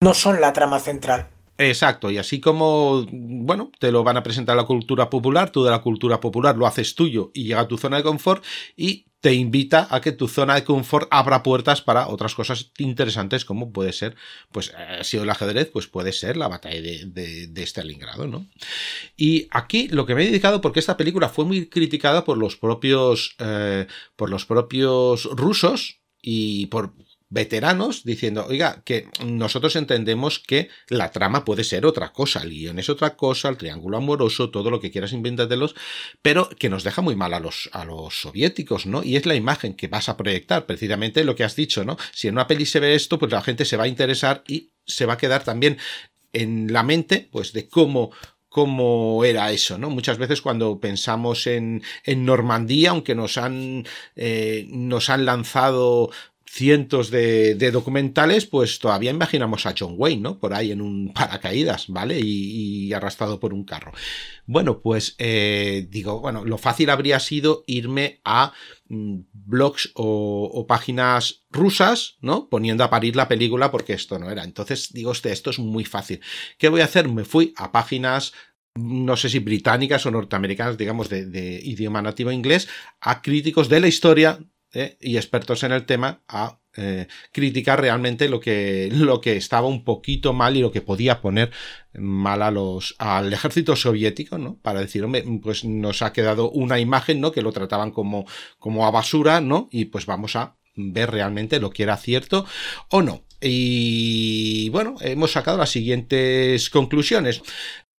No son la trama central. Exacto, y así como, bueno, te lo van a presentar la cultura popular, tú de la cultura popular lo haces tuyo y llega a tu zona de confort y te invita a que tu zona de confort abra puertas para otras cosas interesantes como puede ser, pues ha sido el ajedrez, pues puede ser la batalla de, de, de Stalingrado, ¿no? Y aquí lo que me he dedicado, porque esta película fue muy criticada por los propios, eh, por los propios rusos, y por veteranos diciendo, oiga, que nosotros entendemos que la trama puede ser otra cosa, el guion es otra cosa, el triángulo amoroso, todo lo que quieras inventártelos, pero que nos deja muy mal a los, a los soviéticos, ¿no? Y es la imagen que vas a proyectar, precisamente lo que has dicho, ¿no? Si en una peli se ve esto, pues la gente se va a interesar y se va a quedar también en la mente, pues de cómo cómo era eso, ¿no? Muchas veces cuando pensamos en, en Normandía, aunque nos han, eh, nos han lanzado cientos de, documentales, pues todavía imaginamos a John Wayne, ¿no? Por ahí en un paracaídas, ¿vale? Y, arrastrado por un carro. Bueno, pues eh, digo, bueno, lo fácil habría sido irme a mm, blogs o, páginas rusas, ¿no? Poniendo a parir la película porque esto no era. Entonces digo, usted, esto es muy fácil. ¿Qué voy a hacer? Me fui a páginas no sé si británicas o norteamericanas, digamos, de, idioma nativo inglés, a críticos de la historia ¿eh? y expertos en el tema a eh, criticar realmente lo que, lo que estaba un poquito mal y lo que podía poner mal a los, al ejército soviético, ¿no? Para decir, hombre, pues nos ha quedado una imagen, ¿no? Que lo trataban como, como a basura, ¿no? Y pues vamos a ver realmente lo que era cierto o no. Y bueno, hemos sacado las siguientes conclusiones.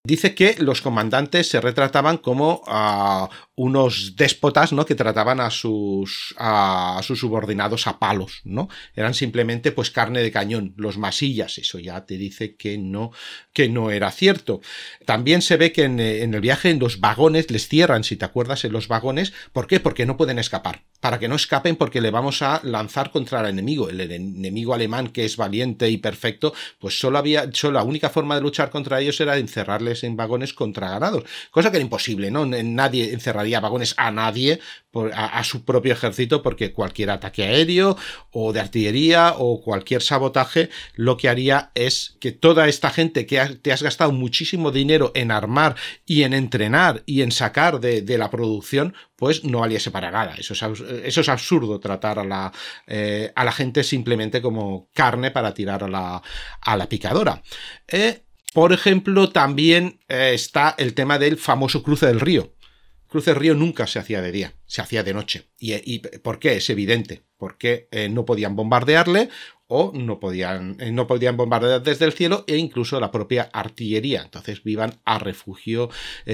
Dice que los comandantes se retrataban como a unos déspotas, ¿no? Que trataban a sus, a, sus subordinados a palos, ¿no? Eran simplemente, pues, carne de cañón, los masillas. Eso ya te dice que no, que no era cierto. También se ve que en, en el viaje en los vagones les cierran, si te acuerdas, en los vagones. ¿Por qué? Porque no pueden escapar. Para que no escapen, porque le vamos a lanzar contra el enemigo. El enemigo alemán, que es valiente y perfecto, pues solo había, solo la única forma de luchar contra ellos era encerrarles en vagones contra ganados. Cosa que era imposible, ¿no? Nadie encerraría vagones a nadie, a, su propio ejército, porque cualquier ataque aéreo o de artillería o cualquier sabotaje, lo que haría es que toda esta gente que te has gastado muchísimo dinero en armar y en entrenar y en sacar de, la producción, pues no valiese para nada. Eso es, eso es absurdo tratar a la, eh, a la gente simplemente como carne para tirar a la, a la picadora. Eh, Por ejemplo, también eh, está el tema del famoso cruce del río. Cruce del río nunca se hacía de día, se hacía de noche. ¿Y, por qué? Es evidente. Porque eh, no podían bombardearle o no podían, eh, no podían bombardear desde el cielo e incluso la propia artillería. Entonces vivan a refugio.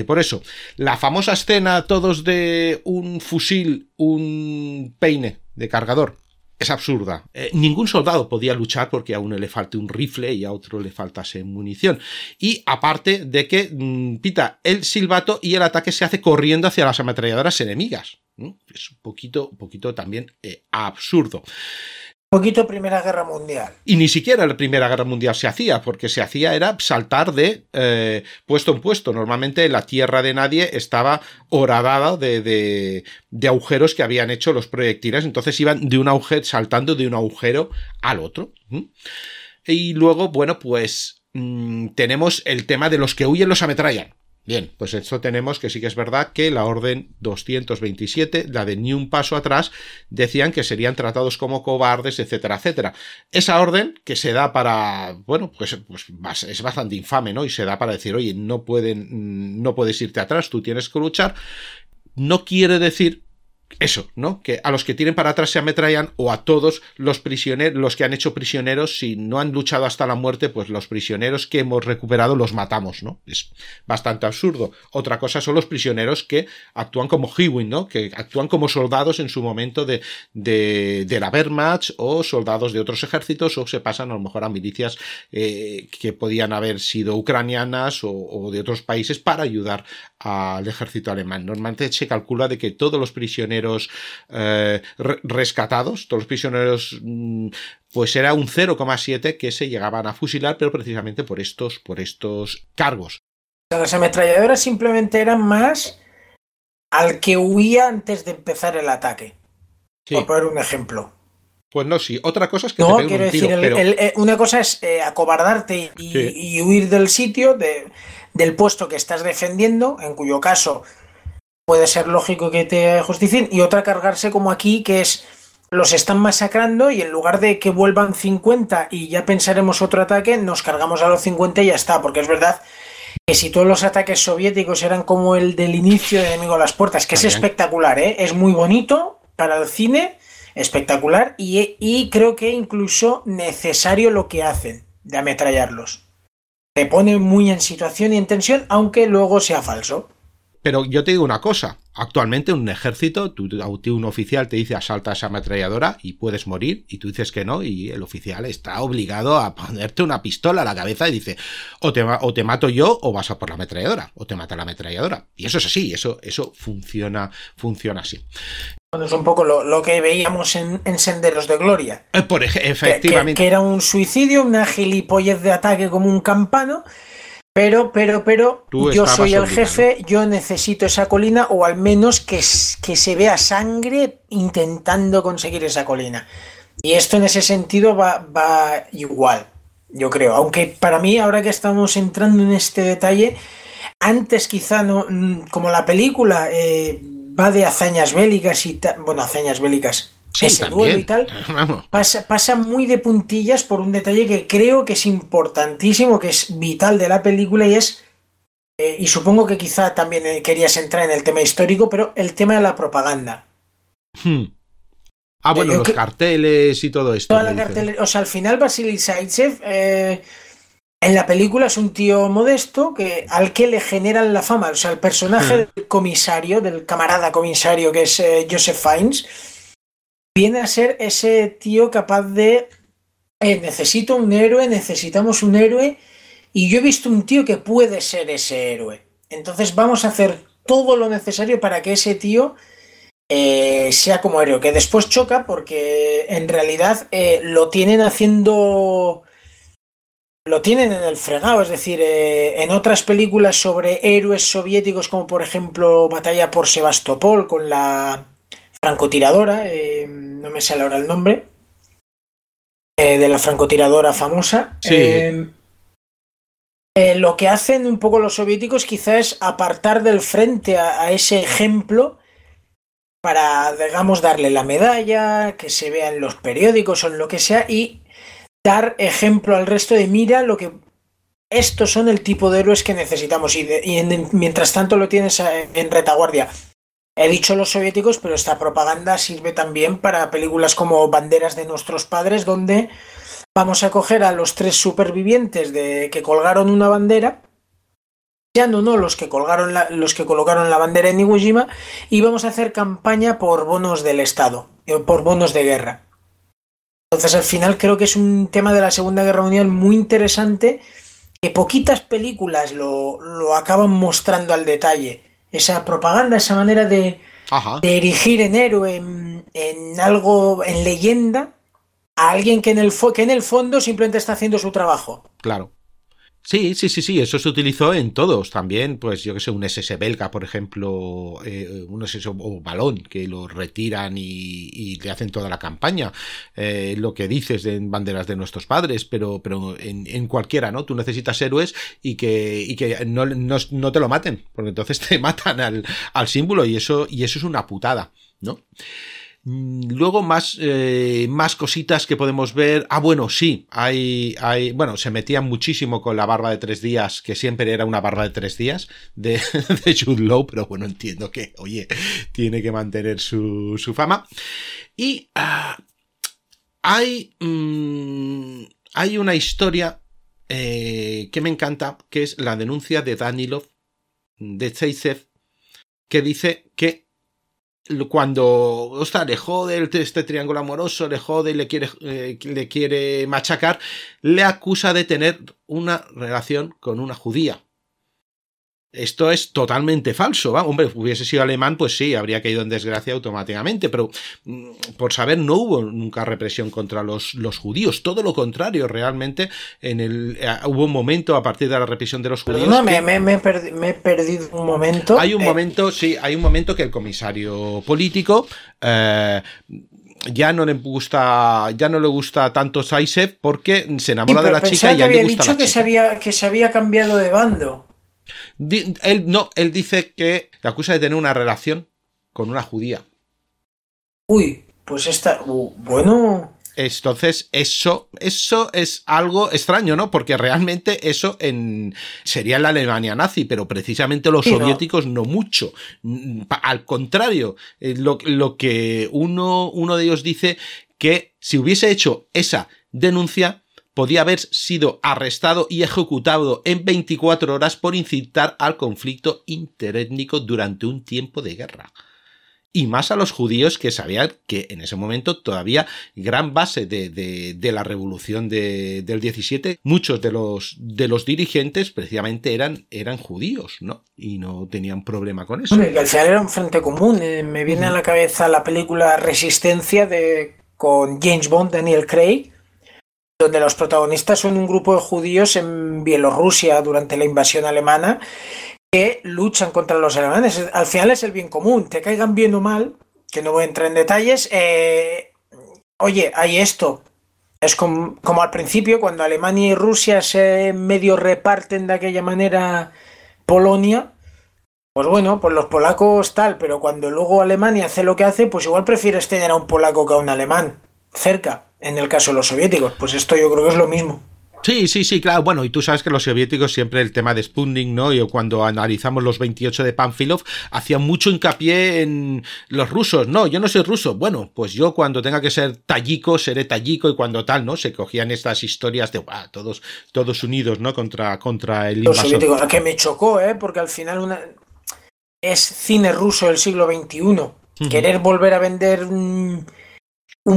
por eso, la famosa escena todos de un fusil, un peine de cargador es absurda. Eh, ningún soldado podía luchar porque a uno le falte un rifle y a otro le faltase munición. Y aparte de que mm, pita el silbato y el ataque se hace corriendo hacia las ametralladoras enemigas. Es un poquito, un poquito también eh, absurdo poquito Primera Guerra Mundial. Y ni siquiera la Primera Guerra Mundial se hacía, porque se hacía era saltar de eh, puesto en puesto. Normalmente la tierra de nadie estaba horadada de, de, agujeros que habían hecho los proyectiles, entonces iban de un agujero, saltando de un agujero al otro. Y luego, bueno, pues mm, tenemos el tema de los que huyen los ametrallan. Bien, pues esto tenemos que sí que es verdad que la orden 227, la de ni un paso atrás, decían que serían tratados como cobardes, etcétera, etcétera. Esa orden que se da para, bueno, pues, pues es bastante infame, ¿no? Y se da para decir, oye, no pueden, no puedes irte atrás, tú tienes que luchar. No quiere decir eso, ¿no? Que a los que tienen para atrás se ametrallan o a todos los prisioneros, los que han hecho prisioneros, si no han luchado hasta la muerte, pues los prisioneros que hemos recuperado los matamos, ¿no? Es bastante absurdo. Otra cosa son los prisioneros que actúan como Hewin, ¿no? Que actúan como soldados en su momento de, de, de la Wehrmacht o soldados de otros ejércitos o se pasan a lo mejor a milicias eh, que podían haber sido ucranianas o, o de otros países para ayudar al ejército alemán. Normalmente se calcula de que todos los prisioneros eh, rescatados, todos los prisioneros, mm, pues era un 0,7 que se llegaban a fusilar, pero precisamente por estos, por estos cargos. Las ametralladoras simplemente eran más al que huía antes de empezar el ataque. Por poner un ejemplo. Pues no, sí. Otra cosa es que no, quiero decir, eh, una cosa es eh, acobardarte y, huir del sitio, de, del puesto que estás defendiendo, en cuyo caso puede ser lógico que te justicien, y otra cargarse como aquí, que es los están masacrando y en lugar de que vuelvan 50 y ya pensaremos otro ataque, nos cargamos a los 50 y ya está, porque es verdad que si todos los ataques soviéticos eran como el del inicio de Enemigo a las Puertas, que es espectacular, ¿eh? es muy bonito para el cine, espectacular, y, y creo que incluso necesario lo que hacen de ametrallarlos te pone muy en situación y en tensión, aunque luego sea falso. Pero yo te digo una cosa, actualmente un ejército, tú, un oficial te dice asalta esa ametralladora y puedes morir, y tú dices que no, y el oficial está obligado a ponerte una pistola a la cabeza y dice, o te, o te mato yo o vas a por la ametralladora, o te mata la ametralladora. Y eso es así, eso, eso funciona, funciona así. Bueno, es un poco lo, que veíamos en, Senderos de Gloria. Eh, por efectivamente. Que, era un suicidio, una gilipollez de ataque como un campano. Pero, pero, pero, yo soy el jefe, yo necesito esa colina, o al menos que, que se vea sangre intentando conseguir esa colina. Y esto en ese sentido va, va igual, yo creo. Aunque para mí, ahora que estamos entrando en este detalle, antes quizá no, mm, como la película eh, va de hazañas bélicas y bueno, hazañas bélicas, ese duelo y tal, pasa, pasa, muy de puntillas por un detalle que creo que es importantísimo, que es vital de la película y es, eh, y supongo que quizá también eh, querías entrar en el tema histórico, pero el tema de la propaganda. Hmm. Ah, bueno, los carteles y todo esto. o sea, al final Vasily Zaitsev en la película es un tío modesto que, al que le generan la fama. O sea, el personaje hmm. del comisario, del camarada comisario que es eh, Joseph Fiennes, viene a ser ese tío capaz de. Eh, necesito un héroe, necesitamos un héroe. Y yo he visto un tío que puede ser ese héroe. Entonces vamos a hacer todo lo necesario para que ese tío eh, sea como héroe. Que después choca porque en realidad lo tienen haciendo lo tienen en el fregado, es decir, eh, en otras películas sobre héroes soviéticos, como por ejemplo Batalla por Sebastopol con la francotiradora, eh, no me sale ahora el nombre, eh, de la francotiradora famosa. lo que hacen un poco los soviéticos quizás es apartar del frente a, a ese ejemplo para, digamos, darle la medalla, que se vea en los periódicos o en lo que sea, y dar ejemplo al resto de mira lo que estos son el tipo de héroes que necesitamos y, de, y en, mientras tanto lo tienes en retaguardia. He dicho los soviéticos, pero esta propaganda sirve también para películas como Banderas de nuestros padres, donde vamos a coger a los tres supervivientes de que colgaron una bandera, ya no, no, los que colgaron la, los que colocaron la bandera en Iwo Jima, y vamos a hacer campaña por bonos del Estado, eh, por bonos de guerra. Entonces, al final creo que es un tema de la Segunda Guerra Mundial muy interesante, que poquitas películas lo, lo acaban mostrando al detalle esa propaganda, esa manera de, de erigir en héroe, en, algo, en leyenda, a alguien que en, el que en el fondo simplemente está haciendo su trabajo. Claro. Sí, sí, sí, sí, eso se utilizó en todos también, pues yo que sé, un SS belga, por ejemplo, eh, un SS o balón, que lo retiran y, le hacen toda la campaña, eh, lo que dices de banderas de nuestros padres, pero, pero en, cualquiera, ¿no? Tú necesitas héroes y que, y que no, no, te lo maten, porque entonces te matan al, al símbolo y eso, y eso es una putada, ¿no? Mm, luego más, eh, más cositas que podemos ver. Ah, bueno, sí, hay, hay, bueno, se metían muchísimo con la barba de tres días, que siempre era una barba de tres días de, de Jude Law, pero bueno, entiendo que, oye, tiene que mantener su, su fama. Y ah, hay, mm, hay una historia eh, que me encanta, que es la denuncia de Danilov, de Zaitsev, que dice que cuando ostras, le jode este triángulo amoroso, le jode y le quiere, eh, le quiere machacar, le acusa de tener una relación con una judía. Esto es totalmente falso. ¿va? Hombre, hubiese sido alemán, pues sí, habría caído en desgracia automáticamente, pero mm, por saber, no hubo nunca represión contra los, los judíos. Todo lo contrario, realmente en el, eh, hubo un momento a partir de la represión de los judíos. No, me, me, he perdido un momento. Hay un eh. momento, sí, hay un momento que el comisario político. Eh, ya no le gusta ya no le gusta tanto Saisev porque se enamora de la chica y ya le gusta dicho que se había que se había cambiado de bando él no, él dice que le acusa de tener una relación con una judía. Uy, pues esta. Uh, bueno. Entonces, eso, eso es algo extraño, ¿no? Porque realmente eso en, sería en la Alemania nazi, pero precisamente los soviéticos no. mucho. Al contrario, eh, lo, lo que uno, uno de ellos dice que si hubiese hecho esa denuncia, podía haber sido arrestado y ejecutado en 24 horas por incitar al conflicto interétnico durante un tiempo de guerra. Y más a los judíos que sabían que en ese momento todavía gran base de, la revolución del 17, muchos de los, de los dirigentes precisamente eran, eran judíos, ¿no? Y no tenían problema con eso. al final era un frente común. Eh, me viene a la cabeza la película Resistencia de, con James Bond, Daniel Craig, donde los protagonistas son un grupo de judíos en Bielorrusia durante la invasión alemana que luchan contra los alemanes. Al final es el bien común, te caigan bien o mal, que no voy a entrar en detalles. Eh, oye, hay esto. Es como, como, al principio, cuando Alemania y Rusia se medio reparten de aquella manera Polonia. Pues bueno, pues los polacos tal, pero cuando luego Alemania hace lo que hace, pues igual prefieres tener a un polaco que a un alemán cerca en el caso de los soviéticos. Pues esto yo creo que es lo mismo. Sí, sí, sí, claro. Bueno, y tú sabes que los soviéticos siempre el tema de Sputnik, ¿no? Y cuando analizamos los 28 de Panfilov, hacían mucho hincapié en los rusos. No, yo no soy ruso. Bueno, pues yo cuando tenga que ser tallico, seré tallico y cuando tal, ¿no? Se cogían estas historias de, todos, todos unidos, ¿no? Contra, contra el Los soviéticos, que me chocó, ¿eh? Porque al final una... es cine ruso del siglo XXI. Querer volver a vender un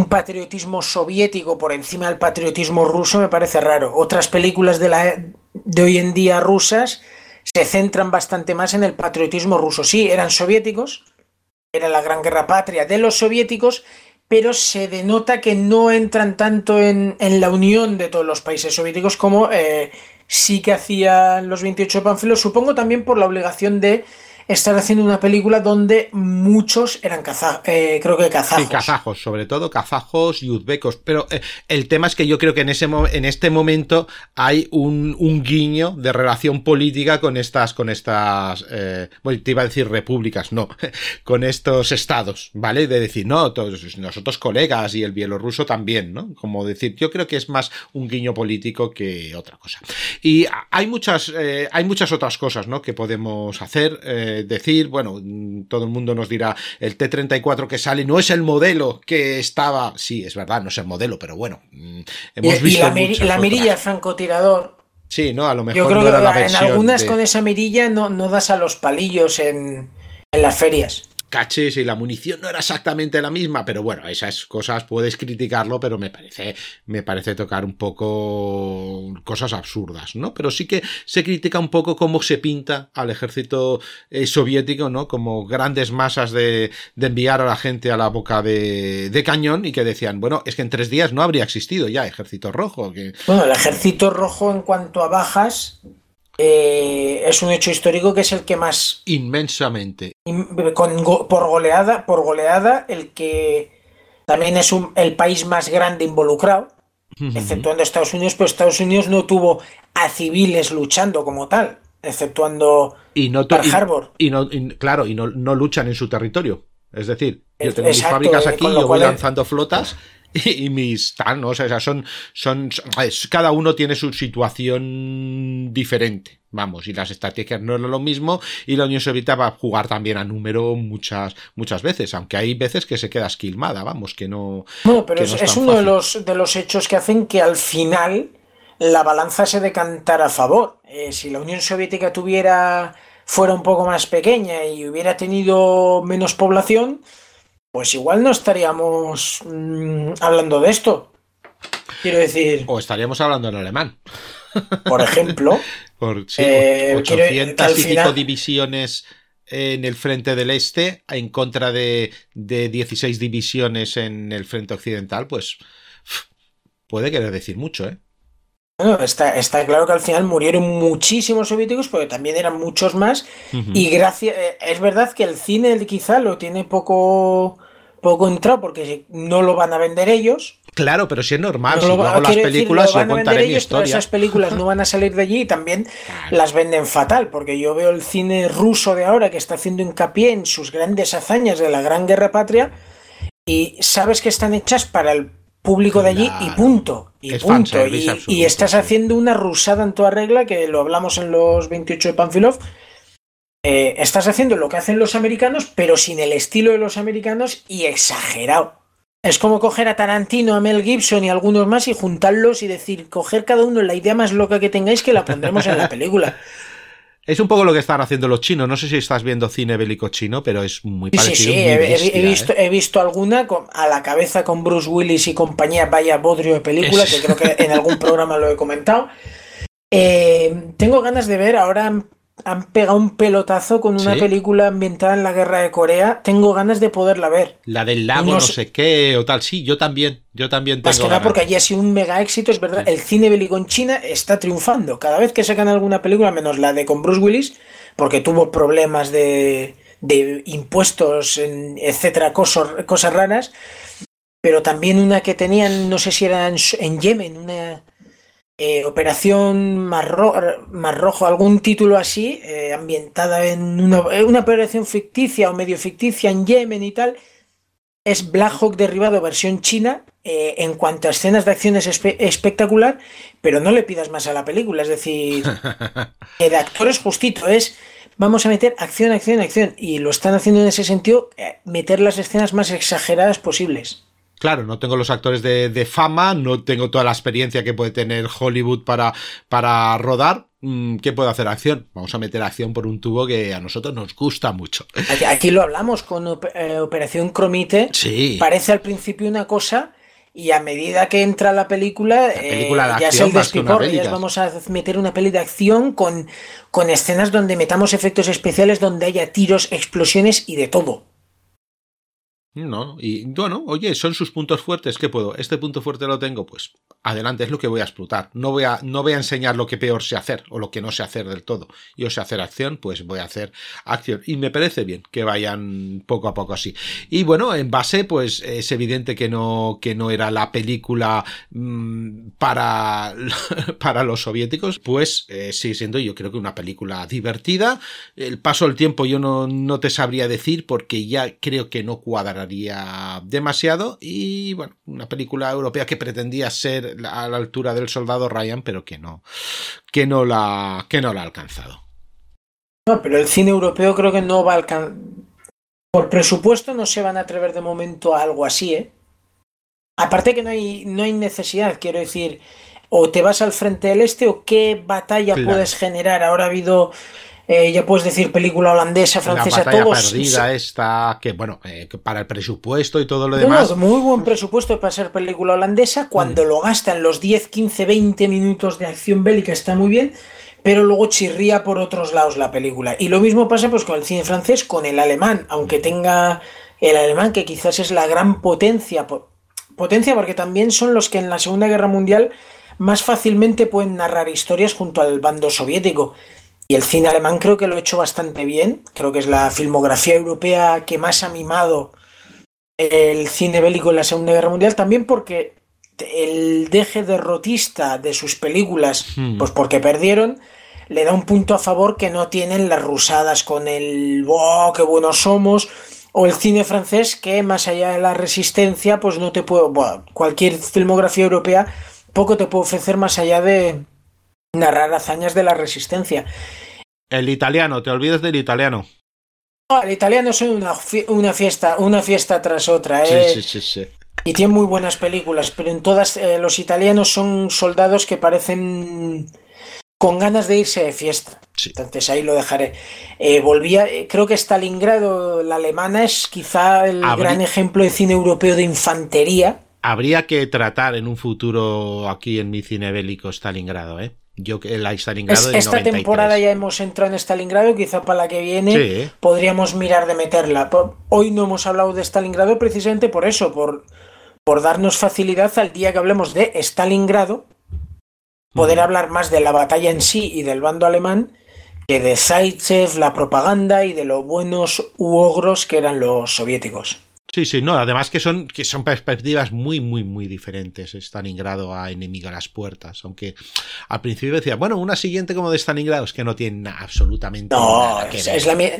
patriotismo soviético por encima del patriotismo ruso me parece raro. Otras películas de, la, de hoy en día rusas se centran bastante más en el patriotismo ruso. Sí, eran soviéticos, era la gran guerra patria de los soviéticos, pero se denota que no entran tanto en, la unión de todos los países soviéticos como eh, sí que hacían los 28 panfilos, supongo también por la obligación de estar haciendo una película donde muchos eran kazajos, eh, creo que kazajos. Sí, kazajos, sobre todo kazajos y uzbecos. Pero eh, el tema es que yo creo que en, ese en este momento hay un, un, guiño de relación política con estas, con estas, eh, bueno, te iba a decir repúblicas, no, con estos estados, ¿vale? De decir, no, todos nosotros colegas y el bielorruso también, ¿no? Como decir, yo creo que es más un guiño político que otra cosa. Y hay muchas, hay muchas otras cosas, ¿no? Que podemos hacer, decir, bueno, todo el mundo nos dirá, el T-34 que sale no es el modelo que estaba, sí, es verdad, no es el modelo, pero bueno, mm, hemos y, visto. Y la, la mirilla francotirador. Sí, no, a lo mejor Yo creo no era que la en algunas de- con esa mirilla no, no das a los palillos en, en las ferias. Caches y la munición no era exactamente la misma, pero bueno, esas cosas puedes criticarlo, pero me parece, me parece tocar un poco cosas absurdas, ¿no? Pero sí que se critica un poco cómo se pinta al ejército eh, soviético, ¿no? Como grandes masas de, enviar a la gente a la boca de, cañón y que decían, bueno, es que en tres días no habría existido ya ejército rojo, Bueno, el ejército rojo en cuanto a bajas eh, es un hecho histórico que es el que más inmensamente. con go- por goleada, por goleada, el que también es un- el país más grande involucrado, exceptuando Estados Unidos, pero Estados Unidos no tuvo a civiles luchando como tal, exceptuando y no Pearl Harbor. y no y- claro y no, no luchan en su territorio. Es decir yo tengo mis fábricas eh, aquí yo voy lanzando flotas y, y mis tal no o sea son son es- cada uno tiene su situación diferente vamos y las estrategias no es lo mismo y la Unión Soviética va a jugar también a número muchas muchas veces aunque hay veces que se queda esquilmada vamos que no Bueno, pero es, no es tan uno de los, de los hechos que hacen que al final la balanza se decantara a favor. Eh, si la Unión Soviética tuviera fuera un poco más pequeña y hubiera tenido menos población, pues igual no estaríamos mm, hablando de esto. Quiero decir, o estaríamos hablando en alemán por ejemplo, Por sí, Eh, quiero- que 800 al y pico divisiones en el frente del este en contra de, de 16 divisiones en el frente occidental, pues puede querer decir mucho, ¿eh? Bueno, está, está claro que al final murieron muchísimos soviéticos, porque también eran muchos más. Y gracias, eh, es verdad que el cine quizá lo tiene poco, poco entrado, porque no lo van a vender ellos. Claro, pero si es normal, No si lo hago las quiero decir, películas, lo a vender ellos, pero esas películas no van a salir de allí y también las venden fatal, porque yo veo el cine ruso de ahora que está haciendo hincapié en sus grandes hazañas de la Gran Guerra Patria y sabes que están hechas para el público de allí y punto. Y Es punto. Y, absoluto, y estás sí. haciendo una rusada en toda regla, que lo hablamos en los 28 de Panfilov. Eh, estás haciendo lo que hacen los americanos, pero sin el estilo de los americanos y exagerado. Es como coger a Tarantino, a Mel Gibson y algunos más y juntarlos y decir, coger cada uno la idea más loca que tengáis que la pondremos en la película. Es un poco lo que están haciendo los chinos. No sé si estás viendo cine bélico chino, pero es muy Sí, sí, parecido. sí, muy he, he- bestia, he visto, ¿eh? he visto alguna con- a la cabeza con Bruce Willis y compañía, vaya bodrio de película, Es- que creo que en algún programa lo he comentado. Eh, tengo ganas de ver, ahora han, pegado un pelotazo con una ¿Sí? película ambientada en la guerra de Corea, tengo ganas de poderla ver. La del lago, No no, sé- qué, o tal. Sí, yo también. Yo también tengo Más que nada porque allí ha sido un mega éxito, es verdad. El cine bélico en China está triunfando. Cada vez que sacan alguna película, menos la de con Bruce Willis, porque tuvo problemas de, de impuestos, en- etcétera, cosas, cosas raras. Pero también una que tenían, no sé si era en, en Yemen, una eh, operación Mar, Ro- Mar Rojo, algún título así, eh, ambientada en una, eh, una operación ficticia o medio ficticia en Yemen y tal. Es Black Hawk derribado versión china eh, en cuanto a escenas de acción es espe- espectacular, pero no le pidas más a la película. Es decir, el actor es justito, es vamos a meter acción, acción, acción. Y lo están haciendo en ese sentido, meter las escenas más exageradas posibles. Claro, no tengo los actores de, de fama, no tengo toda la experiencia que puede tener Hollywood para, para rodar. Mm, ¿Qué puedo hacer? Acción. Vamos a meter acción por un tubo que a nosotros nos gusta mucho. Aquí, aquí lo hablamos con eh, Operación Cromite. Sí. Parece al principio una cosa. Y a medida que entra la película, La película de eh, ya es el más que una despiporre, peli, ya vamos a meter una peli de acción con, con escenas donde metamos efectos especiales, donde haya tiros, explosiones y de todo. No, y bueno, oye, son sus puntos fuertes, ¿qué puedo? Este punto fuerte lo tengo, pues adelante, es lo que voy a explotar. No voy a, no voy a enseñar lo que peor sé hacer o lo que no sé hacer del todo. Yo sé hacer acción, pues voy a hacer acción. Y me parece bien que vayan poco a poco así. Y bueno, en base, pues es evidente que no, que no era la película mmm, para, para los soviéticos, pues eh, sigue siendo yo creo que una película divertida. El paso del tiempo yo no, no te sabría decir porque ya creo que no cuadrará demasiado y bueno, una película europea que pretendía ser a la altura del soldado Ryan, pero que no, que no la, que no la ha alcanzado. No, pero el cine europeo creo que no va a alcanzar. Por presupuesto no se van a atrever de momento a algo así, ¿eh? Aparte que no hay, no hay necesidad, quiero decir, o te vas al frente del este o qué batalla claro. puedes generar. Ahora ha habido eh, ya puedes decir película holandesa, francesa, la todos. perdida esta, que bueno, eh, que para el presupuesto y todo lo demás. No, muy buen presupuesto para ser película holandesa. Cuando mm. lo gastan los 10, 15, 20 minutos de acción bélica está muy bien, pero luego chirría por otros lados la película. Y lo mismo pasa pues con el cine francés, con el alemán, aunque tenga el alemán, que quizás es la gran potencia, potencia porque también son los que en la Segunda Guerra Mundial más fácilmente pueden narrar historias junto al bando soviético. Y el cine alemán creo que lo ha hecho bastante bien. Creo que es la filmografía europea que más ha mimado el cine bélico en la Segunda Guerra Mundial. También porque el deje derrotista de sus películas, hmm. pues porque perdieron, le da un punto a favor que no tienen las rusadas con el ¡oh, qué buenos somos! O el cine francés que más allá de la resistencia, pues no te puedo... Bueno, cualquier filmografía europea poco te puede ofrecer más allá de, narrar hazañas de la resistencia. El italiano, te olvides del italiano. No, el italiano es una, una, fiesta, una fiesta tras otra. ¿eh? Sí, sí, sí, sí, Y tiene muy buenas películas, pero en todas eh, los italianos son soldados que parecen con ganas de irse de fiesta. Sí. Entonces ahí lo dejaré. Eh, volvía, creo que Stalingrado, la alemana, es quizá el Habría... gran ejemplo de cine europeo de infantería. Habría que tratar en un futuro aquí en mi cine bélico Stalingrado, ¿eh? Yo Stalingrado es, Esta 93. temporada ya hemos entrado en Stalingrado, quizá para la que viene Sí. podríamos mirar de meterla. Hoy no hemos hablado de Stalingrado precisamente por eso, por, por darnos facilidad al día que hablemos de Stalingrado, poder hablar más de la batalla en sí y del bando alemán que de Zaitsev, la propaganda y de lo buenos u ogros que eran los soviéticos. Sí, sí, no, además que son, que son perspectivas muy, muy, muy diferentes. Stalingrado a Enemigo a las puertas. Aunque al principio decía, bueno, una siguiente como de Stalingrado es que no tiene absolutamente No, nada que es, ver. es la, mi-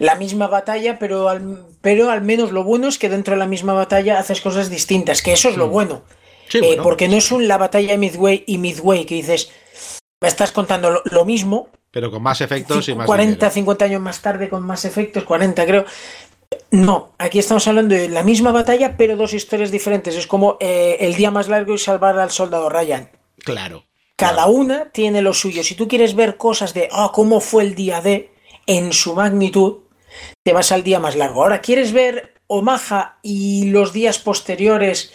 la misma batalla, pero al, pero al menos lo bueno es que dentro de la misma batalla haces cosas distintas, que eso es lo bueno. Sí, Eh, bueno, porque no es un la batalla de Midway y Midway que dices, me estás contando lo, lo mismo, pero con más efectos y más 40, dinero. 50 años más tarde con más efectos, 40 creo. No, aquí estamos hablando de la misma batalla, pero dos historias diferentes. Es como eh, el día más largo y salvar al soldado Ryan. Claro. Cada una tiene lo suyo. Si tú quieres ver cosas de ah, cómo fue el día de en su magnitud, te vas al día más largo. Ahora, ¿quieres ver Omaha y los días posteriores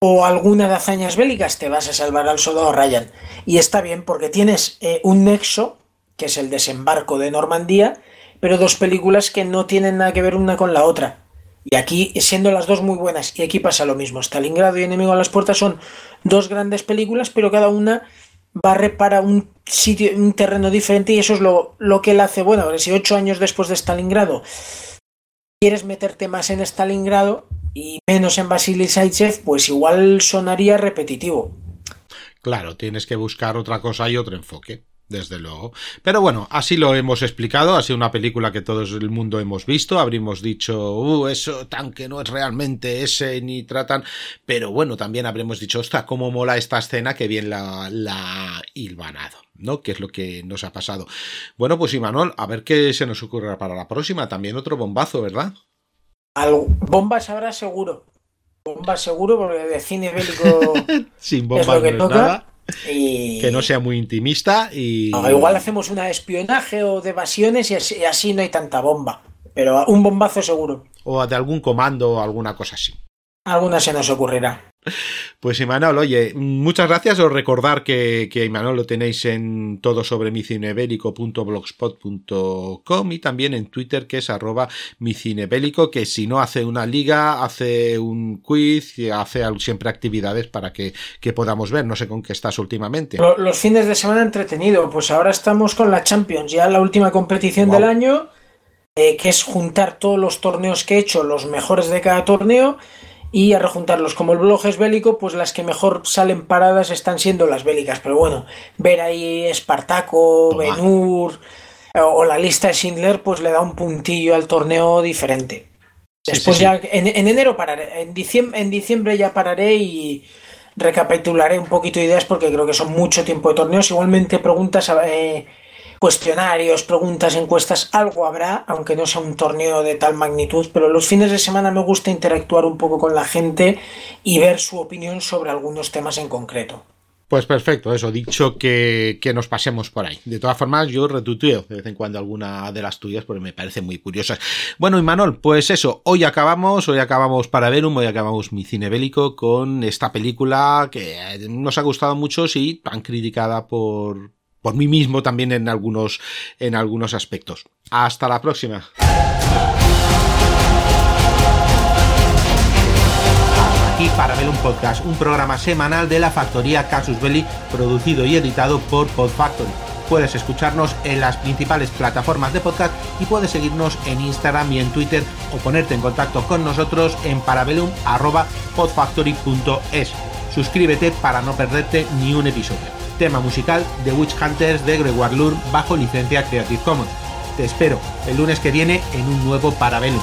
o alguna de hazañas bélicas? Te vas a salvar al soldado Ryan. Y está bien porque tienes eh, un nexo, que es el desembarco de Normandía, pero dos películas que no tienen nada que ver una con la otra. Y aquí, siendo las dos muy buenas, y aquí pasa lo mismo. Stalingrado y Enemigo a las Puertas son dos grandes películas, pero cada una barre para un sitio, un terreno diferente, y eso es lo, lo que él hace. Bueno, ahora si ocho años después de Stalingrado quieres meterte más en Stalingrado y menos en Vasily Zaitsev, pues igual sonaría repetitivo. Claro, tienes que buscar otra cosa y otro enfoque, desde luego. Pero bueno, así lo hemos explicado, ha sido una película que todo el mundo hemos visto, habríamos dicho, uh, eso tan que no es realmente ese, ni tratan, pero bueno, también habremos dicho, ostras, cómo mola esta escena, que bien la, la ha hilvanado. ¿no? Que es lo que nos ha pasado. Bueno, pues Imanol, a ver qué se nos ocurre para la próxima. También otro bombazo, ¿verdad? Algo, bombas habrá seguro. Bombas seguro, porque de cine bélico Sin es bombas lo que no es toca. nada. Y... Que no sea muy intimista y... Igual hacemos una de espionaje o de evasiones y así, y así no hay tanta bomba. Pero un bombazo seguro. O de algún comando o alguna cosa así. Alguna se nos ocurrirá. Pues Imanol, oye, muchas gracias. Os recordar que, que Imanol lo tenéis en todo sobre micinebélico.blogspot.com y también en Twitter que es arroba micinebélico, que si no hace una liga, hace un quiz y hace siempre actividades para que, que podamos ver. No sé con qué estás últimamente. Los fines de semana entretenido. Pues ahora estamos con la Champions, ya la última competición wow. del año, eh, que es juntar todos los torneos que he hecho, los mejores de cada torneo y a rejuntarlos. Como el blog es bélico, pues las que mejor salen paradas están siendo las bélicas. Pero bueno, ver ahí Espartaco, Benur o la lista de Schindler, pues le da un puntillo al torneo diferente. Después sí, sí, ya, en, en, enero pararé, en diciembre, en diciembre ya pararé y recapitularé un poquito ideas porque creo que son mucho tiempo de torneos. Igualmente preguntas... Eh, cuestionarios, preguntas, encuestas, algo habrá, aunque no sea un torneo de tal magnitud, pero los fines de semana me gusta interactuar un poco con la gente y ver su opinión sobre algunos temas en concreto. Pues perfecto, eso, dicho que, que, nos pasemos por ahí. De todas formas, yo retuiteo de vez en cuando alguna de las tuyas porque me parecen muy curiosas. Bueno, y Manol, pues eso, hoy acabamos, hoy acabamos para Verum, hoy acabamos mi cine bélico con esta película que nos ha gustado mucho, sí, tan criticada por, por mí mismo también en algunos, en algunos aspectos. Hasta la próxima. Aquí para ver un podcast, un programa semanal de la factoría Casus Belli, producido y editado por Podfactory. Puedes escucharnos en las principales plataformas de podcast y puedes seguirnos en Instagram y en Twitter o ponerte en contacto con nosotros en parabellum.podfactory.es. Suscríbete para no perderte ni un episodio tema musical de Witch Hunters de Gregoire Lur bajo licencia Creative Commons. Te espero el lunes que viene en un nuevo Parabellum.